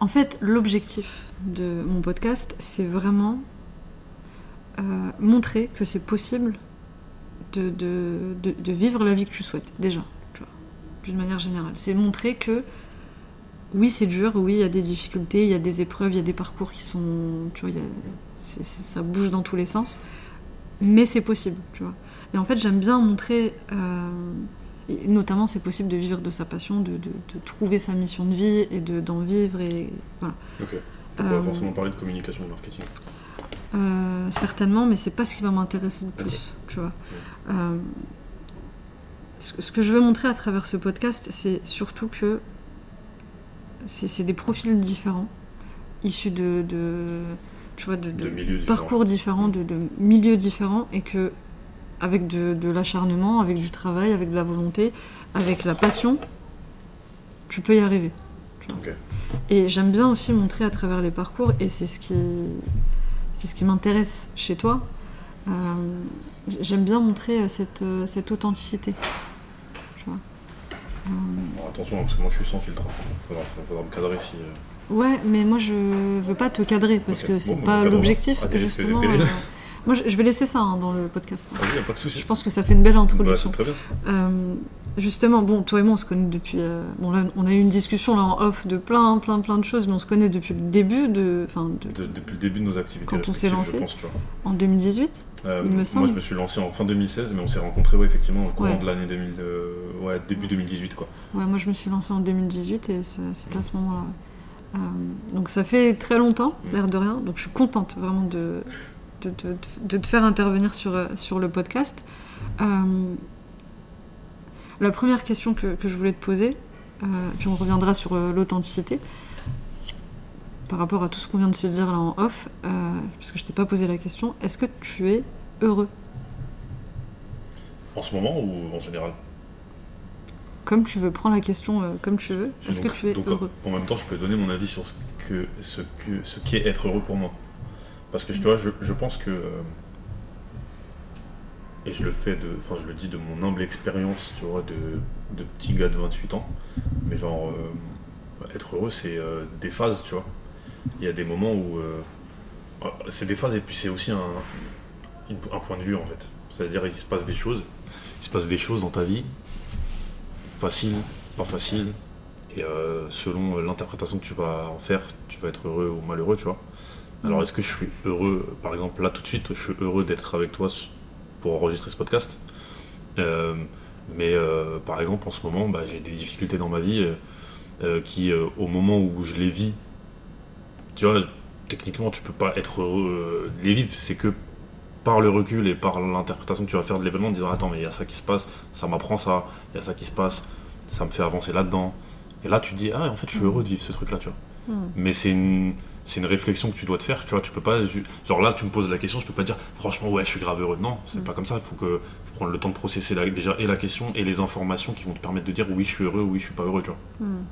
En fait, l'objectif de mon podcast, c'est vraiment euh, montrer que c'est possible de, vivre la vie que tu souhaites, déjà, d'une manière générale. C'est montrer que oui, c'est dur, oui, il y a des difficultés, il y a des épreuves, il y a des parcours qui sont. Tu vois, ça bouge dans tous les sens, mais c'est possible, tu vois. Et en fait, j'aime bien montrer. euh, et notamment, c'est possible de vivre de sa passion, de, de- de trouver sa mission de vie et de- d'en vivre. Et voilà. Ok. On va Euh, forcément parler de communication et de marketing. Euh, certainement, mais c'est pas ce qui va m'intéresser le plus, tu vois. Euh, ce, que- ce que je veux montrer à travers ce podcast, c'est surtout que c'est des profils différents, issus de, de- tu vois, de, de De milieux différents. parcours différents, de, de milieux différents, et que avec de, de l'acharnement, avec du travail, avec de la volonté, avec la passion, tu peux y arriver. Et j'aime bien aussi montrer à travers les parcours, et c'est ce qui, c'est ce qui m'intéresse chez toi. Euh, j'aime bien montrer euh, cette, euh, cette authenticité. Tu vois. Euh, Alors, attention, parce que moi je suis sans filtre. Faudra, faudra me cadrer si. ouais, mais moi je veux pas te cadrer parce que c'est Bon, pas l'objectif, justement. moi je, vais laisser ça hein, dans le podcast. Vas-y, y a pas de soucis. Je pense que ça fait une belle Bah, introduction. c'est très bien. Euh, justement, bon, toi et moi, on se connaît depuis. euh, bon, là, on a eu une discussion là en off de plein, plein, plein de choses, mais on se connaît depuis le début de, enfin, de- De- depuis le début de nos activités. Quand on s'est lancé. Je pense, tu vois. en 2018. Euh, Il me Moi, semble. je me suis lancé en fin 2016, mais on s'est rencontrés, ouais, effectivement, au courant Ouais. de l'année 2000. euh, ouais, début 2018, quoi. Ouais, moi, je me suis lancée en 2018 et c'est- c'était à ce moment-là. Euh, donc, ça fait très longtemps, Mm. l'air de rien. Donc, je suis contente vraiment de, de, de- de te faire intervenir sur, euh, sur le podcast. Euh, la première question que, que je voulais te poser, euh, puis on reviendra sur l'authenticité, par rapport à tout ce qu'on vient de se dire là en off, euh, parce que je t'ai pas posé la question, est-ce que tu es heureux? En ce moment ou en général? Comme tu veux, prends la question euh, comme tu veux. Est-ce que tu es donc, heureux? En même temps, je peux donner mon avis sur ce que ce que ce qu'est être heureux pour moi. Parce que tu vois, je, je pense que euh, et je le fais de, enfin je le dis de mon humble expérience, tu vois, de, de petit gars de 28 ans. Mais genre euh, être heureux, c'est euh, des phases, tu vois. Il y a des moments où euh, c'est des phases et puis c'est aussi un, un point de vue en fait. C'est-à-dire il se passe des choses, il se passe des choses dans ta vie, facile, pas facile, et selon l'interprétation que tu vas en faire, tu vas être heureux ou malheureux, tu vois. Alors, est-ce que je suis heureux, par exemple, là tout de suite, je suis heureux d'être avec toi pour enregistrer ce podcast. Euh, mais euh, par exemple, en ce moment, bah, j'ai des difficultés dans ma vie euh, qui, au moment où je les vis, tu vois, techniquement, tu peux pas être heureux. les vivre, c'est que par le recul et par l'interprétation que tu vas faire de l'événement en disant Attends, mais il y a ça qui se passe, ça m'apprend ça, il y a ça qui se passe, ça me fait avancer là-dedans. Et là, tu te dis Ah, en fait, je suis heureux de vivre ce truc-là, tu vois. Hmm. Mais c'est une, c'est une réflexion que tu dois te faire, tu vois. Tu peux pas, genre là, tu me poses la question, je peux pas dire franchement, ouais, je suis grave heureux. Non, c'est Mm. pas comme ça. Il faut, que, faut prendre le temps de processer la- déjà et la question et les informations qui vont te permettre de dire oui, je suis heureux, oui, je suis pas heureux, tu vois. Hmm.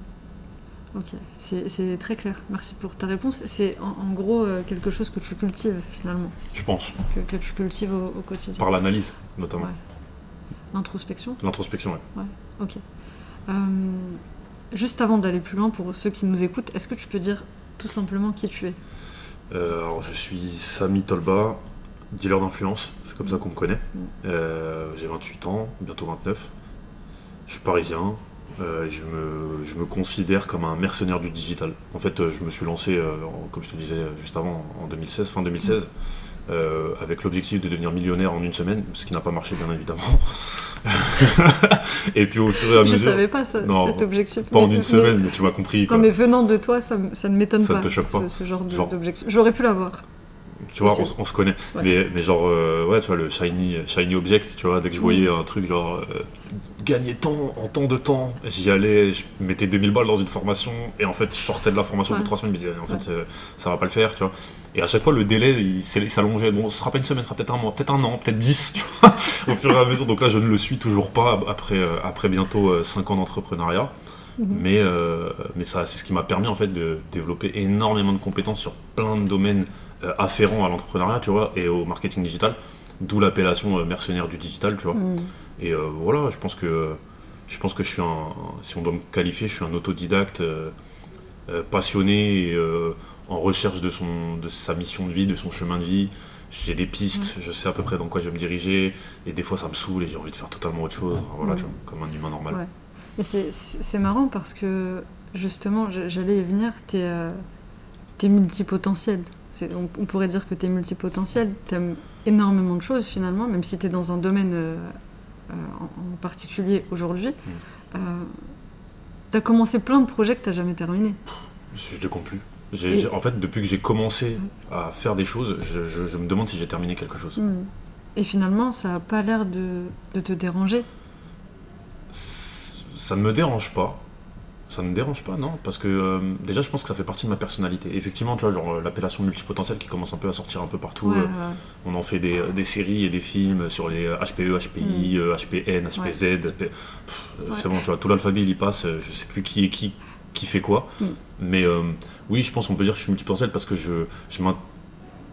Ok, c'est très clair. Merci pour ta réponse. C'est en, en gros euh, quelque chose que tu cultives finalement, Je pense. que, que tu cultives au, au quotidien. Par l'analyse, notamment. Ouais. L'introspection. L'introspection, ouais. Ok. Euh, juste avant d'aller plus loin, pour ceux qui nous écoutent, est-ce que tu peux dire tout simplement qui tu es Euh, alors, je suis Samy Tolba, dealer d'influence, c'est comme ça qu'on me connaît. Mm. Euh, J'ai 28 ans, bientôt 29. Je suis parisien. euh, et je, me, je me considère comme un mercenaire du digital. En fait, euh, je me suis lancé, en- comme je te disais juste avant, en 2016, fin 2016, euh, avec l'objectif de devenir millionnaire en une semaine, ce qui n'a pas marché, bien évidemment. et puis au fur et à Je mesure, savais pas ça, Non, cet objectif. pas en une semaine, mais tu m'as compris. quoi. Non, mais venant de toi, ça, ça ne m'étonne Ça pas, te choque pas ce, ce genre Genre- d'objectif. J'aurais pu l'avoir. Tu vois, on, se connaît. Ouais. Mais, mais genre, euh, ouais, tu vois, le shiny, shiny object, tu vois, dès que je voyais un truc genre euh, gagner temps en temps de temps, j'y allais, je mettais 2000 balles dans une formation, et en fait, je sortais de la formation Ouais. 3 semaines, disais, en fait, euh, ça va pas le faire, tu vois. Et à chaque fois, le délai, il s'allongeait. Bon, ce sera pas une semaine, ce sera peut-être un mois, peut-être un an, peut-être 10, tu vois, au fur et à mesure. Donc là, je ne le suis toujours pas après, euh, après bientôt 5 ans d'entrepreneuriat. Mhm. Mais, euh, mais ça, c'est ce qui m'a permis en fait de développer énormément de compétences sur plein de domaines euh, afférents à l'entrepreneuriat, tu vois, et au marketing digital. D'où l'appellation euh, mercenaire du digital, tu vois. Mm. Et euh, voilà, je pense que je pense que je suis un, si on doit me qualifier, je suis un autodidacte euh, euh, passionné et euh, en recherche de son, de sa mission de vie, de son chemin de vie. J'ai des pistes, je sais à peu près dans quoi je vais me diriger, et des fois ça me saoule et j'ai envie de faire totalement autre chose. Voilà, tu vois, comme un humain normal. Ouais. Mais c'est- marrant parce que justement, j'allais y venir, t'es euh, multipotentiel. On, on pourrait dire que t'es multipotentiel, t'aimes énormément de choses finalement, même si t'es dans un domaine euh, euh, en, en particulier aujourd'hui. Mm. Euh, t'as commencé plein de projets que t'as jamais terminés. Je, je les compte plus. Et- en fait, depuis que j'ai commencé à faire des choses, je, je- je me demande si j'ai terminé quelque chose. Mm. Et finalement, ça a pas l'air de, de te déranger. Ça ne me dérange pas. Ça ne me dérange pas, non, parce que euh, déjà, je pense que ça fait partie de ma personnalité. Effectivement, tu vois, genre euh, l'appellation multipotentiel qui commence un peu à sortir un peu partout. Ouais, euh, ouais. on en fait des, des séries et des films sur les HPE, HPI, HPN, HPZ. HP. C'est bon, tu vois, tout l'alphabet il y passe. Je sais plus qui est qui, qui fait quoi. Mm. Mais euh, oui, je pense qu'on peut dire que je suis multipotentiel parce que je, je m'in-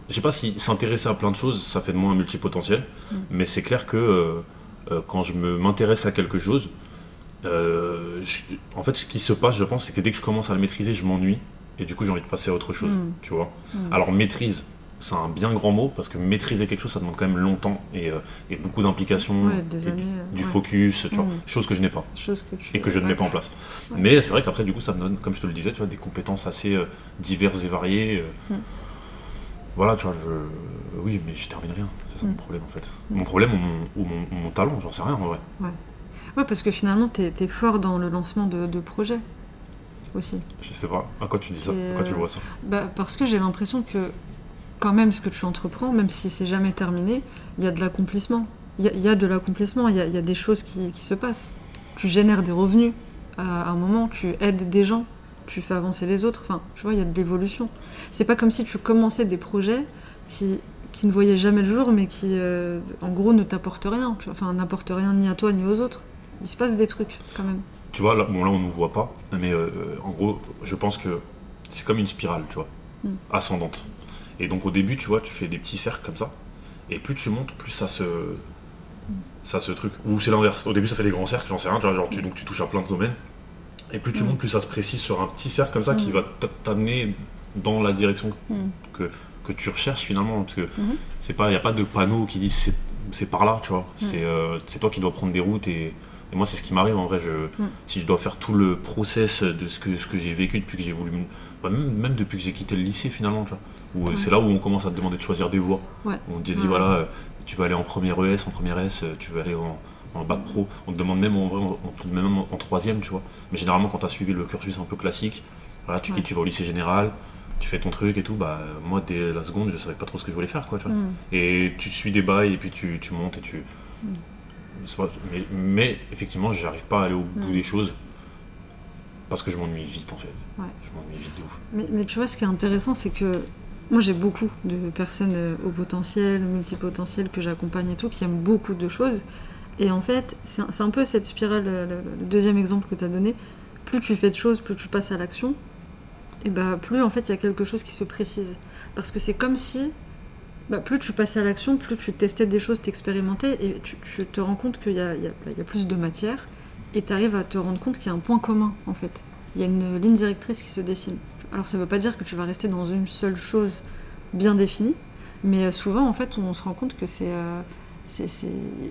je sais pas si s'intéresser à plein de choses, ça fait de moi un multipotentiel, Mm. mais c'est clair que euh, quand je m'intéresse à quelque chose, euh, je- en fait, ce qui se passe, je pense, c'est que dès que je commence à le maîtriser, je m'ennuie, et du coup, j'ai envie de passer à autre chose, Mm. tu vois. Mm. Alors, maîtrise, c'est un bien grand mot, parce que maîtriser quelque chose, ça demande quand même longtemps, et, euh, et beaucoup d'implication, Ouais, des et années, du, du ouais. focus, tu vois, Mm. chose que je n'ai pas Chose que tu... et que je ne ouais. mets pas en place. Mais c'est vrai qu'après, du coup, ça me donne, comme je te le disais, tu vois, des compétences assez euh, diverses et variées. euh. Voilà, tu vois, je... oui, mais je termine rien. C'est ça mon problème, en fait. Mon problème ou mon, ou mon, ou mon talent, j'en sais rien, en vrai. Ouais, parce que finalement, t'es es fort dans le lancement de, de projets aussi. Je sais pas. À quoi tu dis ça? À quoi tu euh, vois ça? Bah, parce que j'ai l'impression que, quand même, ce que tu entreprends, même si c'est jamais terminé, il y a de l'accomplissement. Il y, a- il y a de l'accomplissement, il y a, il y a des choses qui, qui se passent. Tu génères des revenus à un moment, tu aides des gens, tu fais avancer les autres. Enfin, tu vois, il y a de l'évolution. C'est pas comme si tu commençais des projets qui, qui ne voyaient jamais le jour, mais qui, euh, en gros, ne t'apportent rien. tu vois. Enfin, n'apportent rien ni à toi ni aux autres. Il se passe des trucs, quand même. Tu vois, là, bon, là, on ne nous voit pas, mais euh, en gros, je pense que c'est comme une spirale, tu vois, Mm. ascendante. Et donc, au début, tu vois, tu fais des petits cercles comme ça, et plus tu montes, plus ça se. Ça se truc. Ou c'est l'inverse. Au début, ça fait des grands cercles, j'en sais rien, tu vois, genre, tu, donc tu touches à plein de domaines. Et plus tu Mm. montes, plus ça se précise sur un petit cercle comme ça qui va t'amener dans la direction que, que tu recherches finalement. Parce que c'est pas, il n'y a pas de panneau qui dit c'est, par là, tu vois. C'est, euh, c'est toi qui dois prendre des routes et, et moi, c'est ce qui m'arrive en vrai. Je, Mm. Si je dois faire tout le process de ce que, ce que j'ai vécu depuis que j'ai voulu. même, même depuis que j'ai quitté le lycée finalement, tu vois. Où, euh, Ouais. C'est là où on commence à te demander de choisir des voies. Ouais. On te dit Ouais. voilà, euh, tu vas aller en première ES, en première S, euh, tu vas aller en, en bac pro. On te demande même en vrai, on, on te demande même en, troisième, tu vois. Mais généralement, quand tu as suivi le cursus un peu classique, voilà, tu quittes, tu vas au lycée général, tu fais ton truc et tout. Bah, moi, dès la seconde, je savais pas trop ce que je voulais faire, quoi, tu vois. Mm. Et tu suis des bails et puis tu, tu montes et tu. Mm. Mais, mais effectivement, j'arrive pas à aller au bout des choses parce que je m'ennuie vite en fait. Ouais. Je m'ennuie vite de ouf. Mais, mais tu vois, ce qui est intéressant, c'est que moi, j'ai beaucoup de personnes euh, au potentiel, multipotentiel que j'accompagne et tout, qui aiment beaucoup de choses. Et en fait, c'est un, peu cette spirale, euh, le, le deuxième exemple que tu as donné. Plus tu fais de choses, plus tu passes à l'action, et bah plus en fait il y a quelque chose qui se précise. Parce que c'est comme si, bah, plus tu passais à l'action, plus tu testais des choses, t'expérimentais, et tu, te rends compte qu'il y a, plus de matière, et tu arrives à te rendre compte qu'il y a un point commun en fait. Il y a une ligne directrice qui se dessine. Alors ça veut pas dire que tu vas rester dans une seule chose bien définie, mais euh, souvent en fait on se rend compte que c'est... euh, c'est-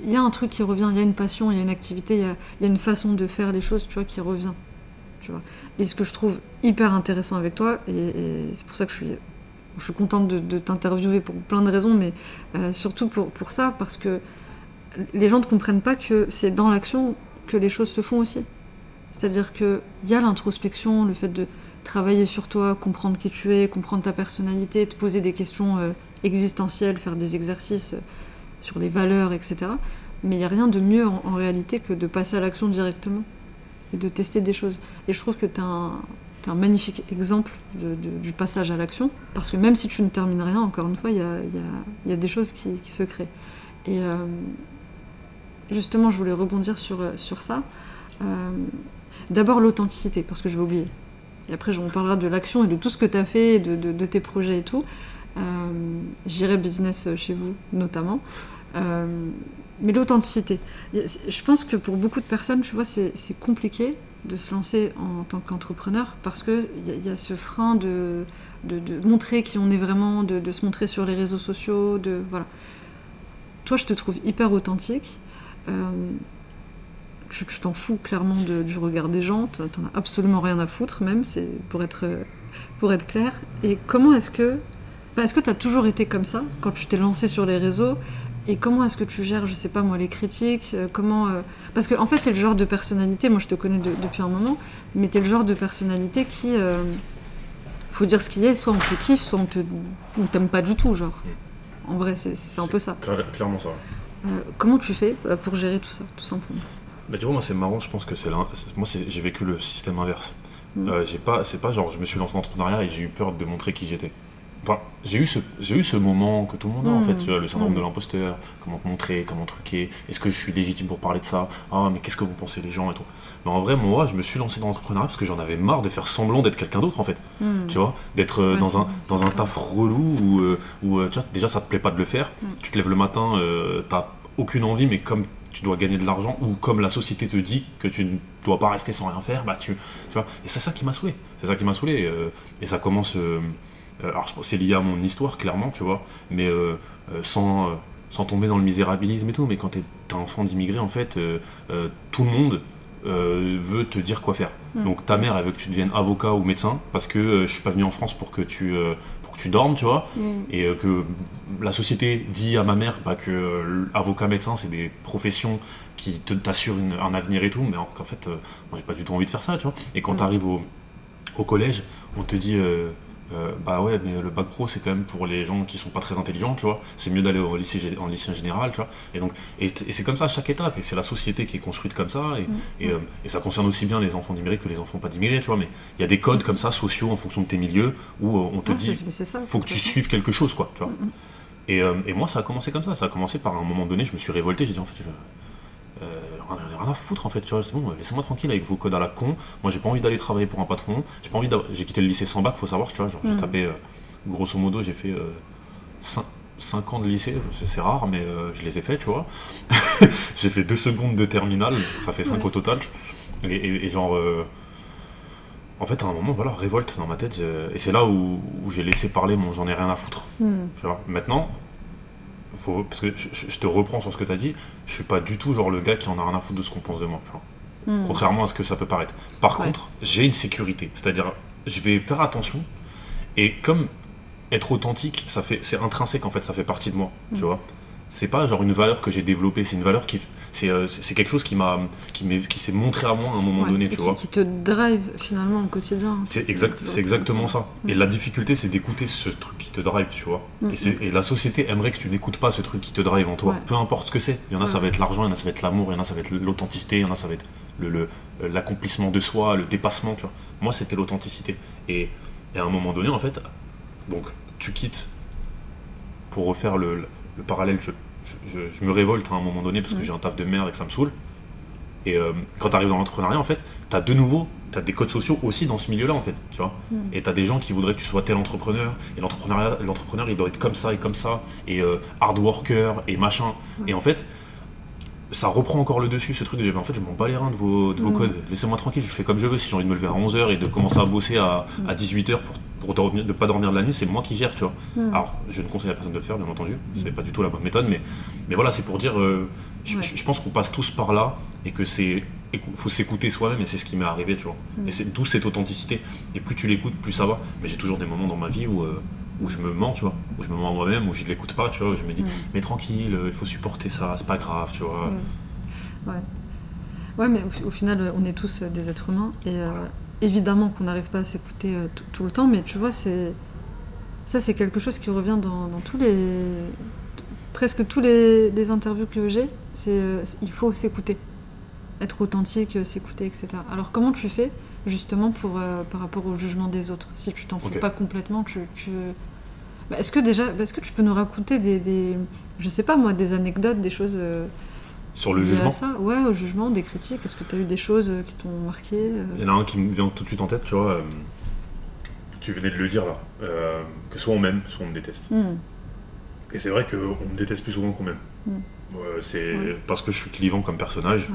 Il y a un truc qui revient, il y a une passion, il y a une activité, il y a, une façon de faire les choses, tu vois, qui revient. Et ce que je trouve hyper intéressant avec toi, et c'est pour ça que je suis, je suis contente de, t'interviewer pour plein de raisons, mais euh, surtout pour, pour ça, parce que les gens ne comprennent pas que c'est dans l'action que les choses se font aussi. C'est-à-dire qu'il y a l'introspection, le fait de travailler sur toi, comprendre qui tu es, comprendre ta personnalité, te poser des questions euh, existentielles, faire des exercices euh, sur les valeurs, etc. Mais il n'y a rien de mieux en, en réalité que de passer à l'action directement et de tester des choses. Et je trouve que tu as un, t'as un magnifique exemple du passage à l'action, parce que même si tu ne termines rien, encore une fois, il y a, des choses qui, se créent. Et euh, justement, je voulais rebondir sur, ça. Euh, D'abord l'authenticité, parce que je vais oublier. Et après, on parlera de l'action et de tout ce que tu as fait, de, tes projets et tout. Euh, J'irai business chez vous, notamment. Mais l'authenticité. Je pense que pour beaucoup de personnes, tu vois, c'est compliqué de se lancer en tant qu'entrepreneur parce qu'il y, y a ce frein de, de, montrer qui on est vraiment, de, se montrer sur les réseaux sociaux. De, voilà. Toi, je te trouve hyper authentique. Euh, tu t'en fous clairement du regard des gens, t'en as absolument rien à foutre même, c'est pour être, pour être clair. Et comment est-ce que... est-ce que tu as toujours été comme ça quand tu t'es lancé sur les réseaux? Et comment est-ce que tu gères, je sais pas moi, les critiques euh, Comment euh, Parce que en fait, t'es le genre de personnalité, moi je te connais de- depuis un moment, mais t'es le genre de personnalité qui... euh, faut dire ce qu'il est, soit on te kiffe, soit on te on t'aime pas du tout, genre. En vrai, c'est c'est un peu ça. Cla- Clairement ça. Euh, comment tu fais pour gérer tout ça, tout simplement? Bah, tu vois, moi, c'est marrant, je pense que c'est c'est- Moi, c'est- j'ai vécu le système inverse. Mm. Euh, j'ai pas, c'est pas genre, je me suis lancé dans l'entrepreneuriat et j'ai eu peur de montrer qui j'étais. Enfin, j'ai eu, ce, j'ai eu ce moment que tout le monde a, en Mm. fait, tu vois, le syndrome de l'imposteur, comment te montrer, comment truquer, est-ce que je suis légitime pour parler de ça? Ah, mais qu'est-ce que vont penser les gens et tout. Mais en vrai, moi, je me suis lancé dans l'entrepreneuriat parce que j'en avais marre de faire semblant d'être quelqu'un d'autre, en fait. Hmm. Tu vois, d'être euh, Ouais, dans, un, dans un taf relou où, euh, où, euh, tu vois, déjà ça te plaît pas de le faire. Tu te lèves le matin, euh, t'as aucune envie, mais comme tu dois gagner de l'argent ou comme la société te dit que tu ne dois pas rester sans rien faire, bah tu, tu vois. Et c'est ça qui m'a saoulé. C'est ça qui m'a saoulé. euh, et ça commence. Euh, alors c'est lié à mon histoire, clairement, tu vois, mais euh, euh, sans. sans tomber dans le misérabilisme et tout, mais quand t'es t'es enfant d'immigré, en fait, tout le monde veut te dire quoi faire. Mm. Donc ta mère, elle veut que tu deviennes avocat ou médecin, parce que je suis pas venu en France pour que tu, que tu dormes, tu vois, Hmm. et euh, que la société dit à ma mère bah, que euh, avocat, médecin, c'est des professions qui t'assurent un avenir et tout, mais en- qu'en fait, euh, moi j'ai pas du tout envie de faire ça, tu vois. Et quand Mm. tu arrives au, au collège, on te dit. Euh, bah ouais, mais le bac pro c'est quand même pour les gens qui sont pas très intelligents, tu vois. C'est mieux d'aller au lycée, en lycée général, tu vois. Et donc, et, c'est comme ça à chaque étape. Et c'est la société qui est construite comme ça. Et, Mm. et, euh, et ça concerne aussi bien les enfants d'immigrés que les enfants pas d'immigrés, tu vois. Mais il y a des codes comme ça sociaux en fonction de tes milieux où euh, on te dit ça, faut que tu suives quelque chose, quoi, tu vois. Mm, mm. Et, et moi, ça a commencé comme ça. Ça a commencé par un moment donné, je me suis révolté. J'ai dit, en fait, je, euh, rien, rien à foutre, en fait, tu vois. C'est bon, laissez-moi tranquille avec vos codes à la con. Moi, j'ai pas envie d'aller travailler pour un patron. J'ai pas envie J'ai quitté le lycée sans bac, faut savoir, tu vois. Genre, j'ai Mm. tapé, euh, grosso modo, j'ai fait 5, ans de lycée. C'est rare, mais euh, je les ai fait, tu vois. j'ai fait 2 secondes de terminale. Ça fait 5 Ouais. au total. Et, et- et genre. euh, en fait, à un moment, voilà, révolte dans ma tête. euh, et c'est là où, où j'ai laissé parler mon j'en ai rien à foutre. Hmm. Tu vois, maintenant, faut, parce que je, te reprends sur ce que tu as dit, je suis pas du tout genre le gars qui en a rien à foutre de ce qu'on pense de moi. Hmm. Contrairement à ce que ça peut paraître. Par Ouais. contre, j'ai une sécurité. C'est-à-dire, je vais faire attention. Et comme être authentique, ça fait, c'est intrinsèque en fait, ça fait partie de moi. Tu Mm. vois. C'est pas genre une valeur que j'ai développée, c'est une valeur qui, c'est, euh, quelque chose qui m'a, qui m'est, qui s'est montré à moi à un moment Ouais, donné, tu qui, vois. qui te drive finalement au quotidien. C'est exact, c'est exactement ça. Et Mm. la difficulté, c'est d'écouter ce truc qui te drive, tu vois. Mm, Et, la société aimerait que tu n'écoutes pas ce truc qui te drive en toi, Ouais. peu importe ce que c'est. Il y en a, ça va être l'argent, il y en a, ça va être l'amour, il y en a, ça va être l'authenticité, il y en a, ça va être le- le- euh, l'accomplissement de soi, le dépassement, tu vois. Moi, c'était l'authenticité. Et, et à un moment donné, en fait, donc, tu quittes pour refaire le, le- le parallèle. Je, je- je- je me révolte à un moment donné parce que Mm. j'ai un taf de merde et que ça me saoule. Et euh, quand tu arrives dans l'entrepreneuriat, en fait, tu as de nouveau, tu as des codes sociaux aussi dans ce milieu-là, en fait, tu vois. Mm. Et tu as des gens qui voudraient que tu sois tel entrepreneur, et l'entrepreneur, il doit être comme ça et comme ça, et euh, hard worker, et machin. Et en fait, ça reprend encore le dessus, ce truc de, en fait, je m'en bats les reins de vos, de vos Mm. codes. Laissez-moi tranquille, je fais comme je veux. Si j'ai envie de me lever à 11h et de commencer à bosser à, Mm. à 18h pour, pour dormir, de pas dormir de la nuit, c'est moi qui gère, tu vois. Mm. Alors, je ne conseille à personne de le faire, bien entendu. C'est pas du tout la bonne méthode, mais, mais voilà, c'est pour dire. euh, je, Ouais. je- je pense qu'on passe tous par là et que c'est. Faut s'écouter soi-même et c'est ce qui m'est arrivé, tu vois. Et c'est d'où cette authenticité. Et plus tu l'écoutes, plus ça va. Mais j'ai toujours des moments dans ma vie où, euh, où je me mens, tu vois. Où je me mens moi-même, où je ne l'écoute pas, tu vois. Où je me dis, Mm. mais tranquille, il faut supporter ça, c'est pas grave, tu vois. Mm. Ouais. Ouais, mais au, au final, euh, on est tous euh, des êtres humains et euh, évidemment qu'on n'arrive pas à s'écouter euh, tout- le temps, mais tu vois, c'est ça, c'est quelque chose qui revient dans, dans tous les presque tous les, les interviews que j'ai. C'est euh, il faut s'écouter, être authentique, s'écouter, etc. Alors comment tu fais justement pour euh, par rapport au jugement des autres Si tu t'en fous pas complètement, tu, tu... Bah, est-ce que déjà, est-ce que tu peux nous raconter des, des- je sais pas moi, des anecdotes, des choses euh, Sur le jugement, ça? Ouais, au jugement, des critiques. Est-ce que tu as eu des choses euh, qui t'ont marqué euh? Il y en a un qui me vient tout de suite en tête, tu vois. tu venais de le dire là, que soit on m'aime, soit on me déteste. Hmm. Et c'est vrai qu'on me déteste plus souvent qu'on m'aime. Mm. Euh, c'est Ouais. parce que je suis clivant comme personnage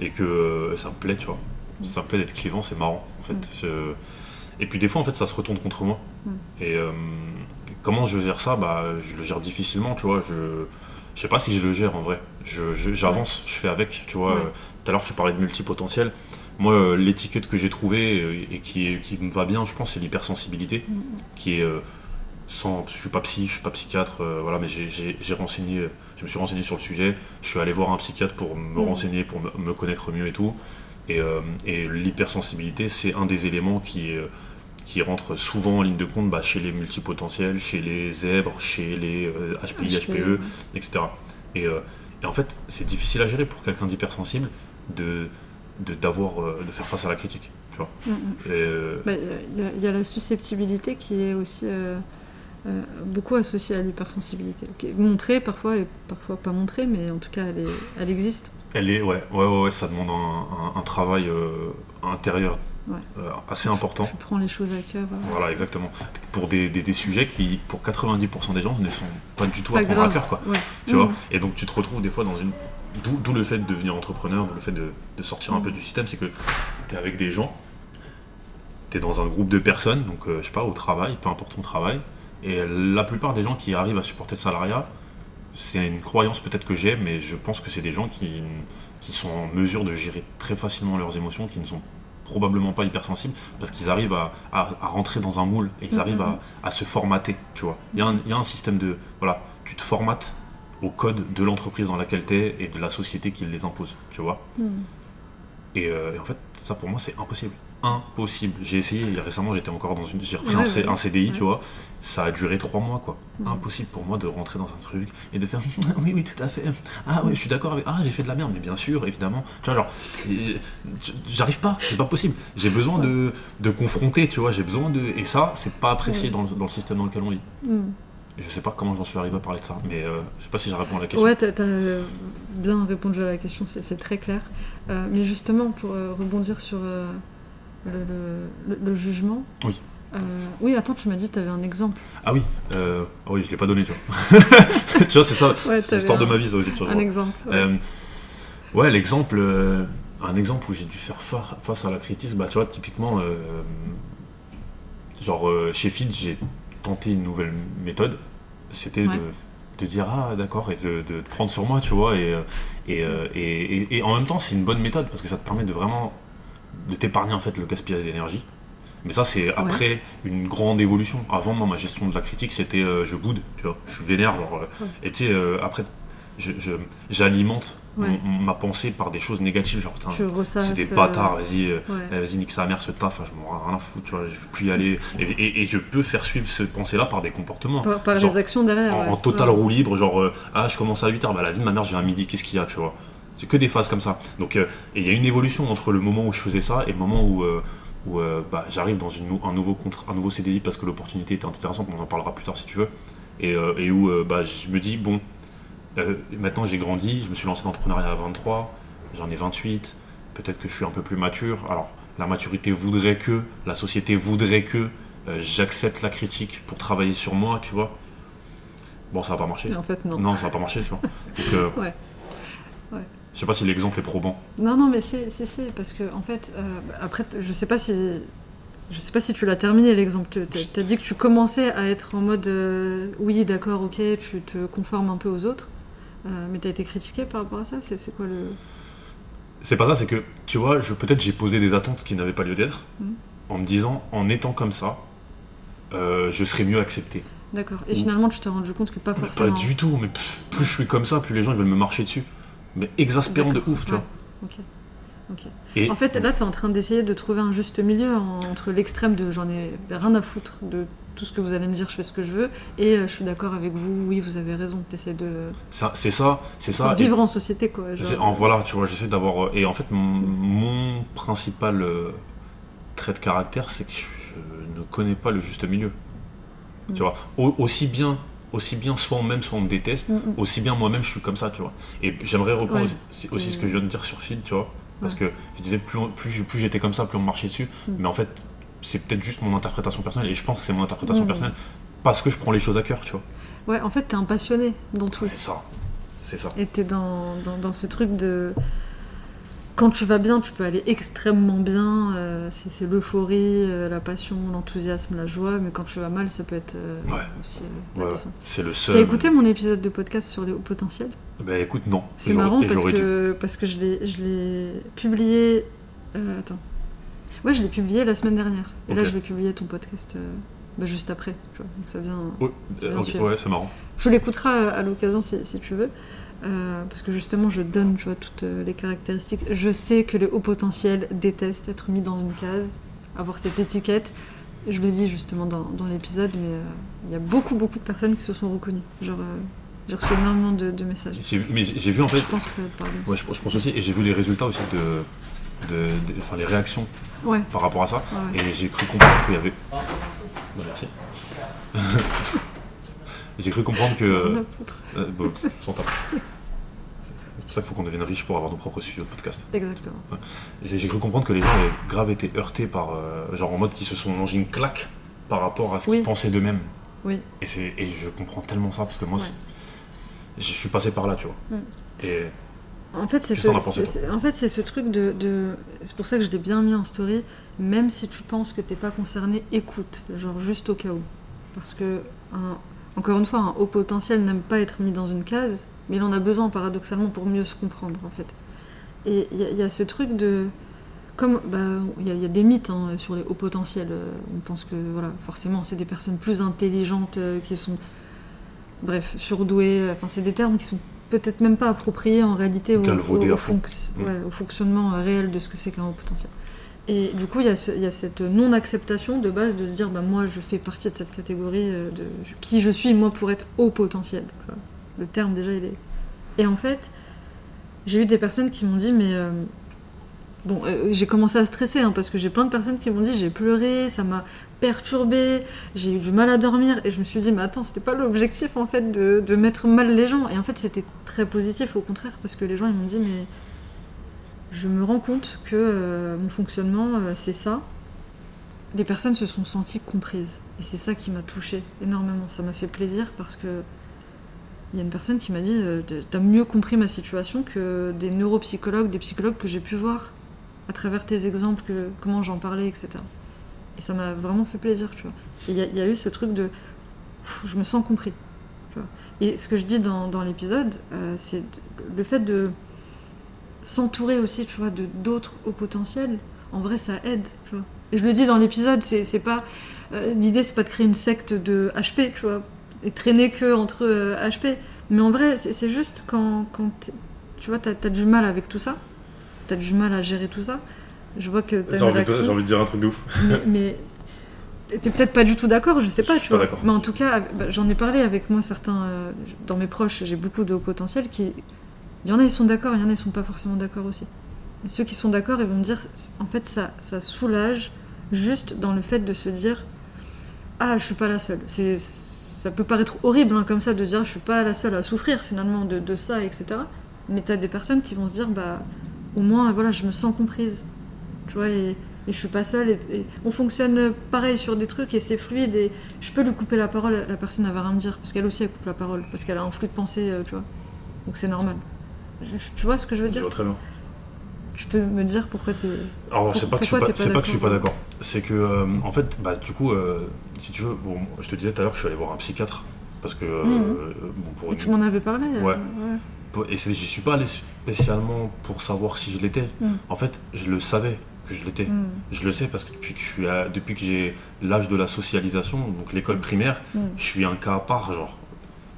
et que ça me plaît, tu vois. Ça me plaît d'être clivant, c'est marrant en fait. Mm. Je- Et puis des fois, en fait, ça se retourne contre moi. Mm. Et euh, comment je gère ça? Bah, je le gère difficilement, tu vois. Je je sais pas si je le gère en vrai. Je- je- J'avance, je fais avec, tu vois. Tout à l'heure, tu parlais de multipotentiel. Moi, euh, l'étiquette que j'ai trouvée euh, et qui, qui me va bien, je pense, c'est l'hypersensibilité, Mm. qui est sans, je suis pas psy, je suis pas psychiatre, euh, voilà, mais j'ai- renseigné, je me suis renseigné sur le sujet. Je suis allé voir un psychiatre pour me renseigner, pour me, me connaître mieux et tout. Et, euh, et l'hypersensibilité, c'est un des éléments qui, euh, qui rentre souvent en ligne de compte bah, chez les multipotentiels, chez les zèbres, chez les euh, HPI, HPE, etc. Et, et en fait, c'est difficile à gérer pour quelqu'un d'hypersensible de, de, d'avoir, de faire face à la critique. Mm, mm. Euh, Bah, Il y, a- il y a la susceptibilité qui est aussi euh, euh, beaucoup associée à l'hypersensibilité. Est montrée parfois et parfois pas montrée, mais en tout cas elle, est- elle existe. Elle est, ouais, ouais, ouais, ouais, ça demande un, un- un travail euh, intérieur Ouais. euh, assez important. Tu prends les choses à cœur. Voilà, exactement. Pour des, des- des sujets qui, pour 90% des gens, ne sont pas du tout Pas à prendre à cœur, quoi. Ouais. Tu vois Et donc tu te retrouves des fois dans une. D'où le fait de devenir entrepreneur, le fait de, de sortir un Mm. peu du système, c'est que tu es avec des gens, tu es dans un groupe de personnes, donc euh, je sais pas, au travail, peu importe ton travail, et la plupart des gens qui arrivent à supporter le salariat, c'est une croyance peut-être que j'ai, mais je pense que c'est des gens qui, qui sont en mesure de gérer très facilement leurs émotions, qui ne sont probablement pas hypersensibles, parce qu'ils arrivent à, à- à rentrer dans un moule, et ils Mhm. arrivent à, à se formater, tu vois. Il y, a un- il y a un système de... Voilà, tu te formates au code de l'entreprise dans laquelle tu es et de la société qui les impose, tu vois. Mm. Et, euh, et en fait, ça pour moi, c'est impossible. Impossible. J'ai essayé, récemment, j'étais encore dans une. J'ai repris Ouais, un, C- ouais. un CDI, tu vois. Ça a duré trois mois, quoi. Mhm. Impossible pour moi de rentrer dans un truc et de faire oui, oui, tout à fait. Ah, oui, je suis d'accord avec. Ah, j'ai fait de la merde, mais bien sûr, évidemment. Tu vois, genre, j'arrive pas, c'est pas possible. J'ai besoin de, de confronter, tu vois, j'ai besoin de. Et ça, c'est pas apprécié dans, le, dans le système dans lequel on vit. Mm. Et je sais pas comment j'en suis arrivé à parler de ça, mais euh, je sais pas si j'ai répondu à la question. Ouais, t'as as bien répondu à la question, c'est très clair. Euh, mais justement, pour euh, rebondir sur euh, le, le- le- le jugement. Oui. euh, oui, attends, tu m'as dit que tu avais un exemple. Ah oui, euh, oui, je l'ai pas donné, tu vois. tu vois, c'est ça, Ouais, c'est l'histoire de ma vie, ça aussi, tu vois. Un exemple. ouais. Euh, ouais, l'exemple, euh, un exemple où j'ai dû faire fa- face à la critique, bah tu vois, typiquement, genre chez Fit, j'ai tenté une nouvelle méthode. C'était Ouais. de, de dire ah d'accord et de, de te prendre sur moi, tu vois, et, et, et, et- et en même temps c'est une bonne méthode parce que ça te permet de vraiment de t'épargner en fait le gaspillage d'énergie. Mais ça c'est après une grande évolution. Avant moi ma gestion de la critique c'était euh, je boude, tu vois, je suis vénère, genre, euh, Ouais. et tu sais euh, après je- je- j'alimente Ouais. mon- ma pensée par des choses négatives, genre c'est des bâtards, vas-y, eh, vas-y nique sa mère ce taf, hein, je m'en ai rien à foutre, tu vois, je veux plus y aller. Et, et- et je peux faire suivre cette pensée-là par des comportements. Par, par genre, les actions derrière. En, en total roue libre, genre, ah, je commence à 8h, bah la vie de ma mère, je viens à midi, qu'est-ce qu'il y a, tu vois. C'est que des phases comme ça. Donc, euh, il y a une évolution entre le moment où je faisais ça et le moment où, euh, où euh, bah, j'arrive dans une un, nouveau contrat, un nouveau CDI parce que l'opportunité était intéressante, on en parlera plus tard si tu veux. Et, euh, et où euh, bah, je me dis, bon, maintenant j'ai grandi, je me suis lancé dans l'entrepreneuriat à 23, j'en ai 28, peut-être que je suis un peu plus mature. Alors, la maturité voudrait que, la société voudrait que j'accepte la critique pour travailler sur moi, tu vois. Bon, ça va pas marcher. En fait, non. Non, ça va pas marcher, tu vois. Donc, Ouais. Je sais pas si l'exemple est probant. Non, non, mais c'est, c'est, c'est, parce que en fait, euh, après, je sais pas si, je sais pas si tu l'as terminé l'exemple. Tu t'as, t'as dit que tu commençais à être en mode, euh, oui, d'accord, ok, tu te conformes un peu aux autres, euh, mais t'as été critiqué par rapport à ça. C'est, quoi le C'est pas ça, c'est que, tu vois, je, peut-être j'ai posé des attentes qui n'avaient pas lieu d'être, Mhm. en me disant, en étant comme ça, je serais mieux accepté. D'accord. Et Ou- finalement, tu t'es rendu compte que pas forcément. Pas du tout, mais pff, plus je suis comme ça, plus les gens ils veulent me marcher dessus. Mais exaspérant de ouf, tu vois. Et, En fait, là, tu es en train d'essayer de trouver un juste milieu en- entre l'extrême de j'en ai rien à foutre de tout ce que vous allez me dire, je fais ce que je veux, et euh, je suis d'accord avec vous, oui, vous avez raison, tu essaies de ça- c'est ça, c'est ça. Et- vivre en société, quoi. genre. En voilà, tu vois, j'essaie d'avoir. euh, Et en fait, mon, principal euh, trait de caractère, c'est que je, je ne connais pas le juste milieu. Mm. Tu vois, Au- aussi bien, aussi bien, soit on m'aime, soit on me déteste, Mm, mm. aussi bien moi-même je suis comme ça, tu vois. Et j'aimerais reprendre Ouais. aussi, ce que je viens de dire sur Feed, tu vois, parce Ouais. que je disais plus, on- plus, plus j'étais comme ça, plus on me marchait dessus, Mm. mais en fait, c'est peut-être juste mon interprétation personnelle, et je pense que c'est mon interprétation Mm. personnelle parce que je prends les choses à cœur, tu vois. Ouais, en fait, t'es un passionné dans tout. C'est ça, c'est ça. Et t'es dans, dans, dans ce truc de. Quand tu vas bien, tu peux aller extrêmement bien. euh, c'est l'euphorie, euh, la passion, l'enthousiasme, la joie. Mais quand tu vas mal, ça peut être euh, Ouais. aussi Ouais, c'est le seul. T'as écouté mon épisode de podcast sur les hauts potentiels? Bah écoute, non. C'est marrant parce dû. que, parce que je l'ai je l'ai publié. attends. Ouais, je l'ai publié la semaine dernière. Et là, je vais publier ton podcast bah, juste après. tu vois. Donc ça vient. Ouais, c'est marrant. Tu l'écouteras à l'occasion si, si tu veux. Euh, parce que justement, je donne tu vois, toutes euh, les caractéristiques. Je sais que les hauts potentiels détestent être mis dans une case, avoir cette étiquette. Je le dis justement dans, dans l'épisode, mais euh, il y a beaucoup, beaucoup de personnes qui se sont reconnues. Genre, euh, j'ai reçu énormément de, de messages. Mais j'ai vu en fait, Je pense que ça va te parler. ouais, je, je pense aussi, et j'ai vu les résultats aussi de, de, de- enfin les réactions Ouais, par rapport à ça, ouais, et j'ai cru comprendre qu'il y avait. Merci. j'ai cru comprendre que. Foutre. euh, bon. C'est pour ça qu'il faut qu'on devienne riche pour avoir nos propres studios de podcast. Exactement. J'ai cru comprendre que les gens avaient grave été heurtés par. euh, genre en mode qu'ils se sont mangés une claque par rapport à ce Oui. qu'ils pensaient d'eux-mêmes. Oui. Et, et je comprends tellement ça parce que moi, Ouais. je suis passé par là, tu vois. Mm. Et En fait, c'est ce, en fait, ce truc de. de- C'est pour ça que je l'ai bien mis en story. Même si tu penses que t'es pas concerné, écoute, genre juste au cas où. Parce que, un- encore une fois, un haut potentiel n'aime pas être mis dans une case, mais il en a besoin paradoxalement pour mieux se comprendre en fait. Et il y, a- y ce truc de. Comme bah, il y, a- il y a des mythes hein, sur les hauts potentiels. euh, On pense que voilà, forcément, c'est des personnes plus intelligentes euh, qui sont, bref, surdouées. euh, Enfin, c'est des termes qui sont peut-être même pas appropriés en réalité au, fonc- Mm. ouais, au fonctionnement réel de ce que c'est qu'un haut potentiel. Et du coup, il y, a cette non-acceptation de base de se dire, bah, moi, je fais partie de cette catégorie euh, de qui je suis, moi, pour être haut potentiel. Le terme, déjà, il est. Et en fait, j'ai eu des personnes qui m'ont dit, mais. euh, Bon, euh, j'ai commencé à stresser hein, parce que j'ai plein de personnes qui m'ont dit j'ai pleuré, ça m'a perturbé, j'ai eu du mal à dormir et je me suis dit mais attends c'était pas l'objectif en fait de, de mettre mal les gens et en fait c'était très positif au contraire parce que les gens ils m'ont dit mais je me rends compte que euh, mon fonctionnement euh, c'est ça. Les personnes se sont senties comprises et c'est ça qui m'a touchée énormément, ça m'a fait plaisir parce que il y a une personne qui m'a dit euh, t'as mieux compris ma situation que des neuropsychologues, des psychologues que j'ai pu voir à travers tes exemples, que, comment j'en parlais, etc. Et ça m'a vraiment fait plaisir, tu vois. Il y, a- eu ce truc de. je me sens compris. Et ce que je dis dans, l'épisode, euh, c'est le fait de s'entourer aussi, tu vois, de d'autres hauts potentiels. En vrai, ça aide, tu vois. Et je le dis dans l'épisode, c'est c'est pas. euh, L'idée, c'est pas de créer une secte de HP, tu vois, et traîner que entre euh, HP. Mais en vrai, c'est c'est juste quand, quand tu vois, t'as as du mal avec tout ça, t'as du mal à gérer tout ça. Je vois que t'as j'ai une envie, de- réaction j'ai envie de dire un truc de ouf. mais, mais t'es peut-être pas du tout d'accord, je sais pas, Je suis tu pas vois. d'accord. Mais en tout cas, bah, j'en ai parlé avec moi certains euh, dans mes proches, j'ai beaucoup de hauts potentiels qui, il y en a ils sont d'accord, il y en a ils sont pas forcément d'accord aussi. Et ceux qui sont d'accord, ils vont me dire, en fait, ça, ça soulage juste dans le fait de se dire, ah, je suis pas la seule. Ça peut paraître horrible hein, comme ça de dire, je suis pas la seule à souffrir finalement de, ça, etc. Mais t'as des personnes qui vont se dire, bah, au moins, voilà, je me sens comprise. Tu vois, et, je suis pas seule. On fonctionne pareil sur des trucs et c'est fluide. Et je peux lui couper la parole, la personne elle va rien me dire. Parce qu'elle aussi elle coupe la parole. Parce qu'elle a un flux de pensée, euh, tu vois. Donc c'est normal. Je- tu vois ce que je veux Je dire vois très bien. Tu peux me dire pourquoi t'es. Alors, c'est pas que je suis pas, t'es pas c'est pas que je suis pas d'accord. C'est que, euh, en fait, bah, du coup, euh, si tu veux, bon, je te disais tout à l'heure que je suis allé voir un psychiatre. Parce que, euh, Mhm. bon, pour une- tu m'en avais parlé euh, Ouais. pour- et j'y suis pas allé spécialement pour savoir si je l'étais. Mhm. En fait, je le savais que je l'étais. Mm, Je le sais parce que depuis que je suis à- depuis que j'ai l'âge de la socialisation, donc l'école primaire, mm. je suis un cas à part, genre.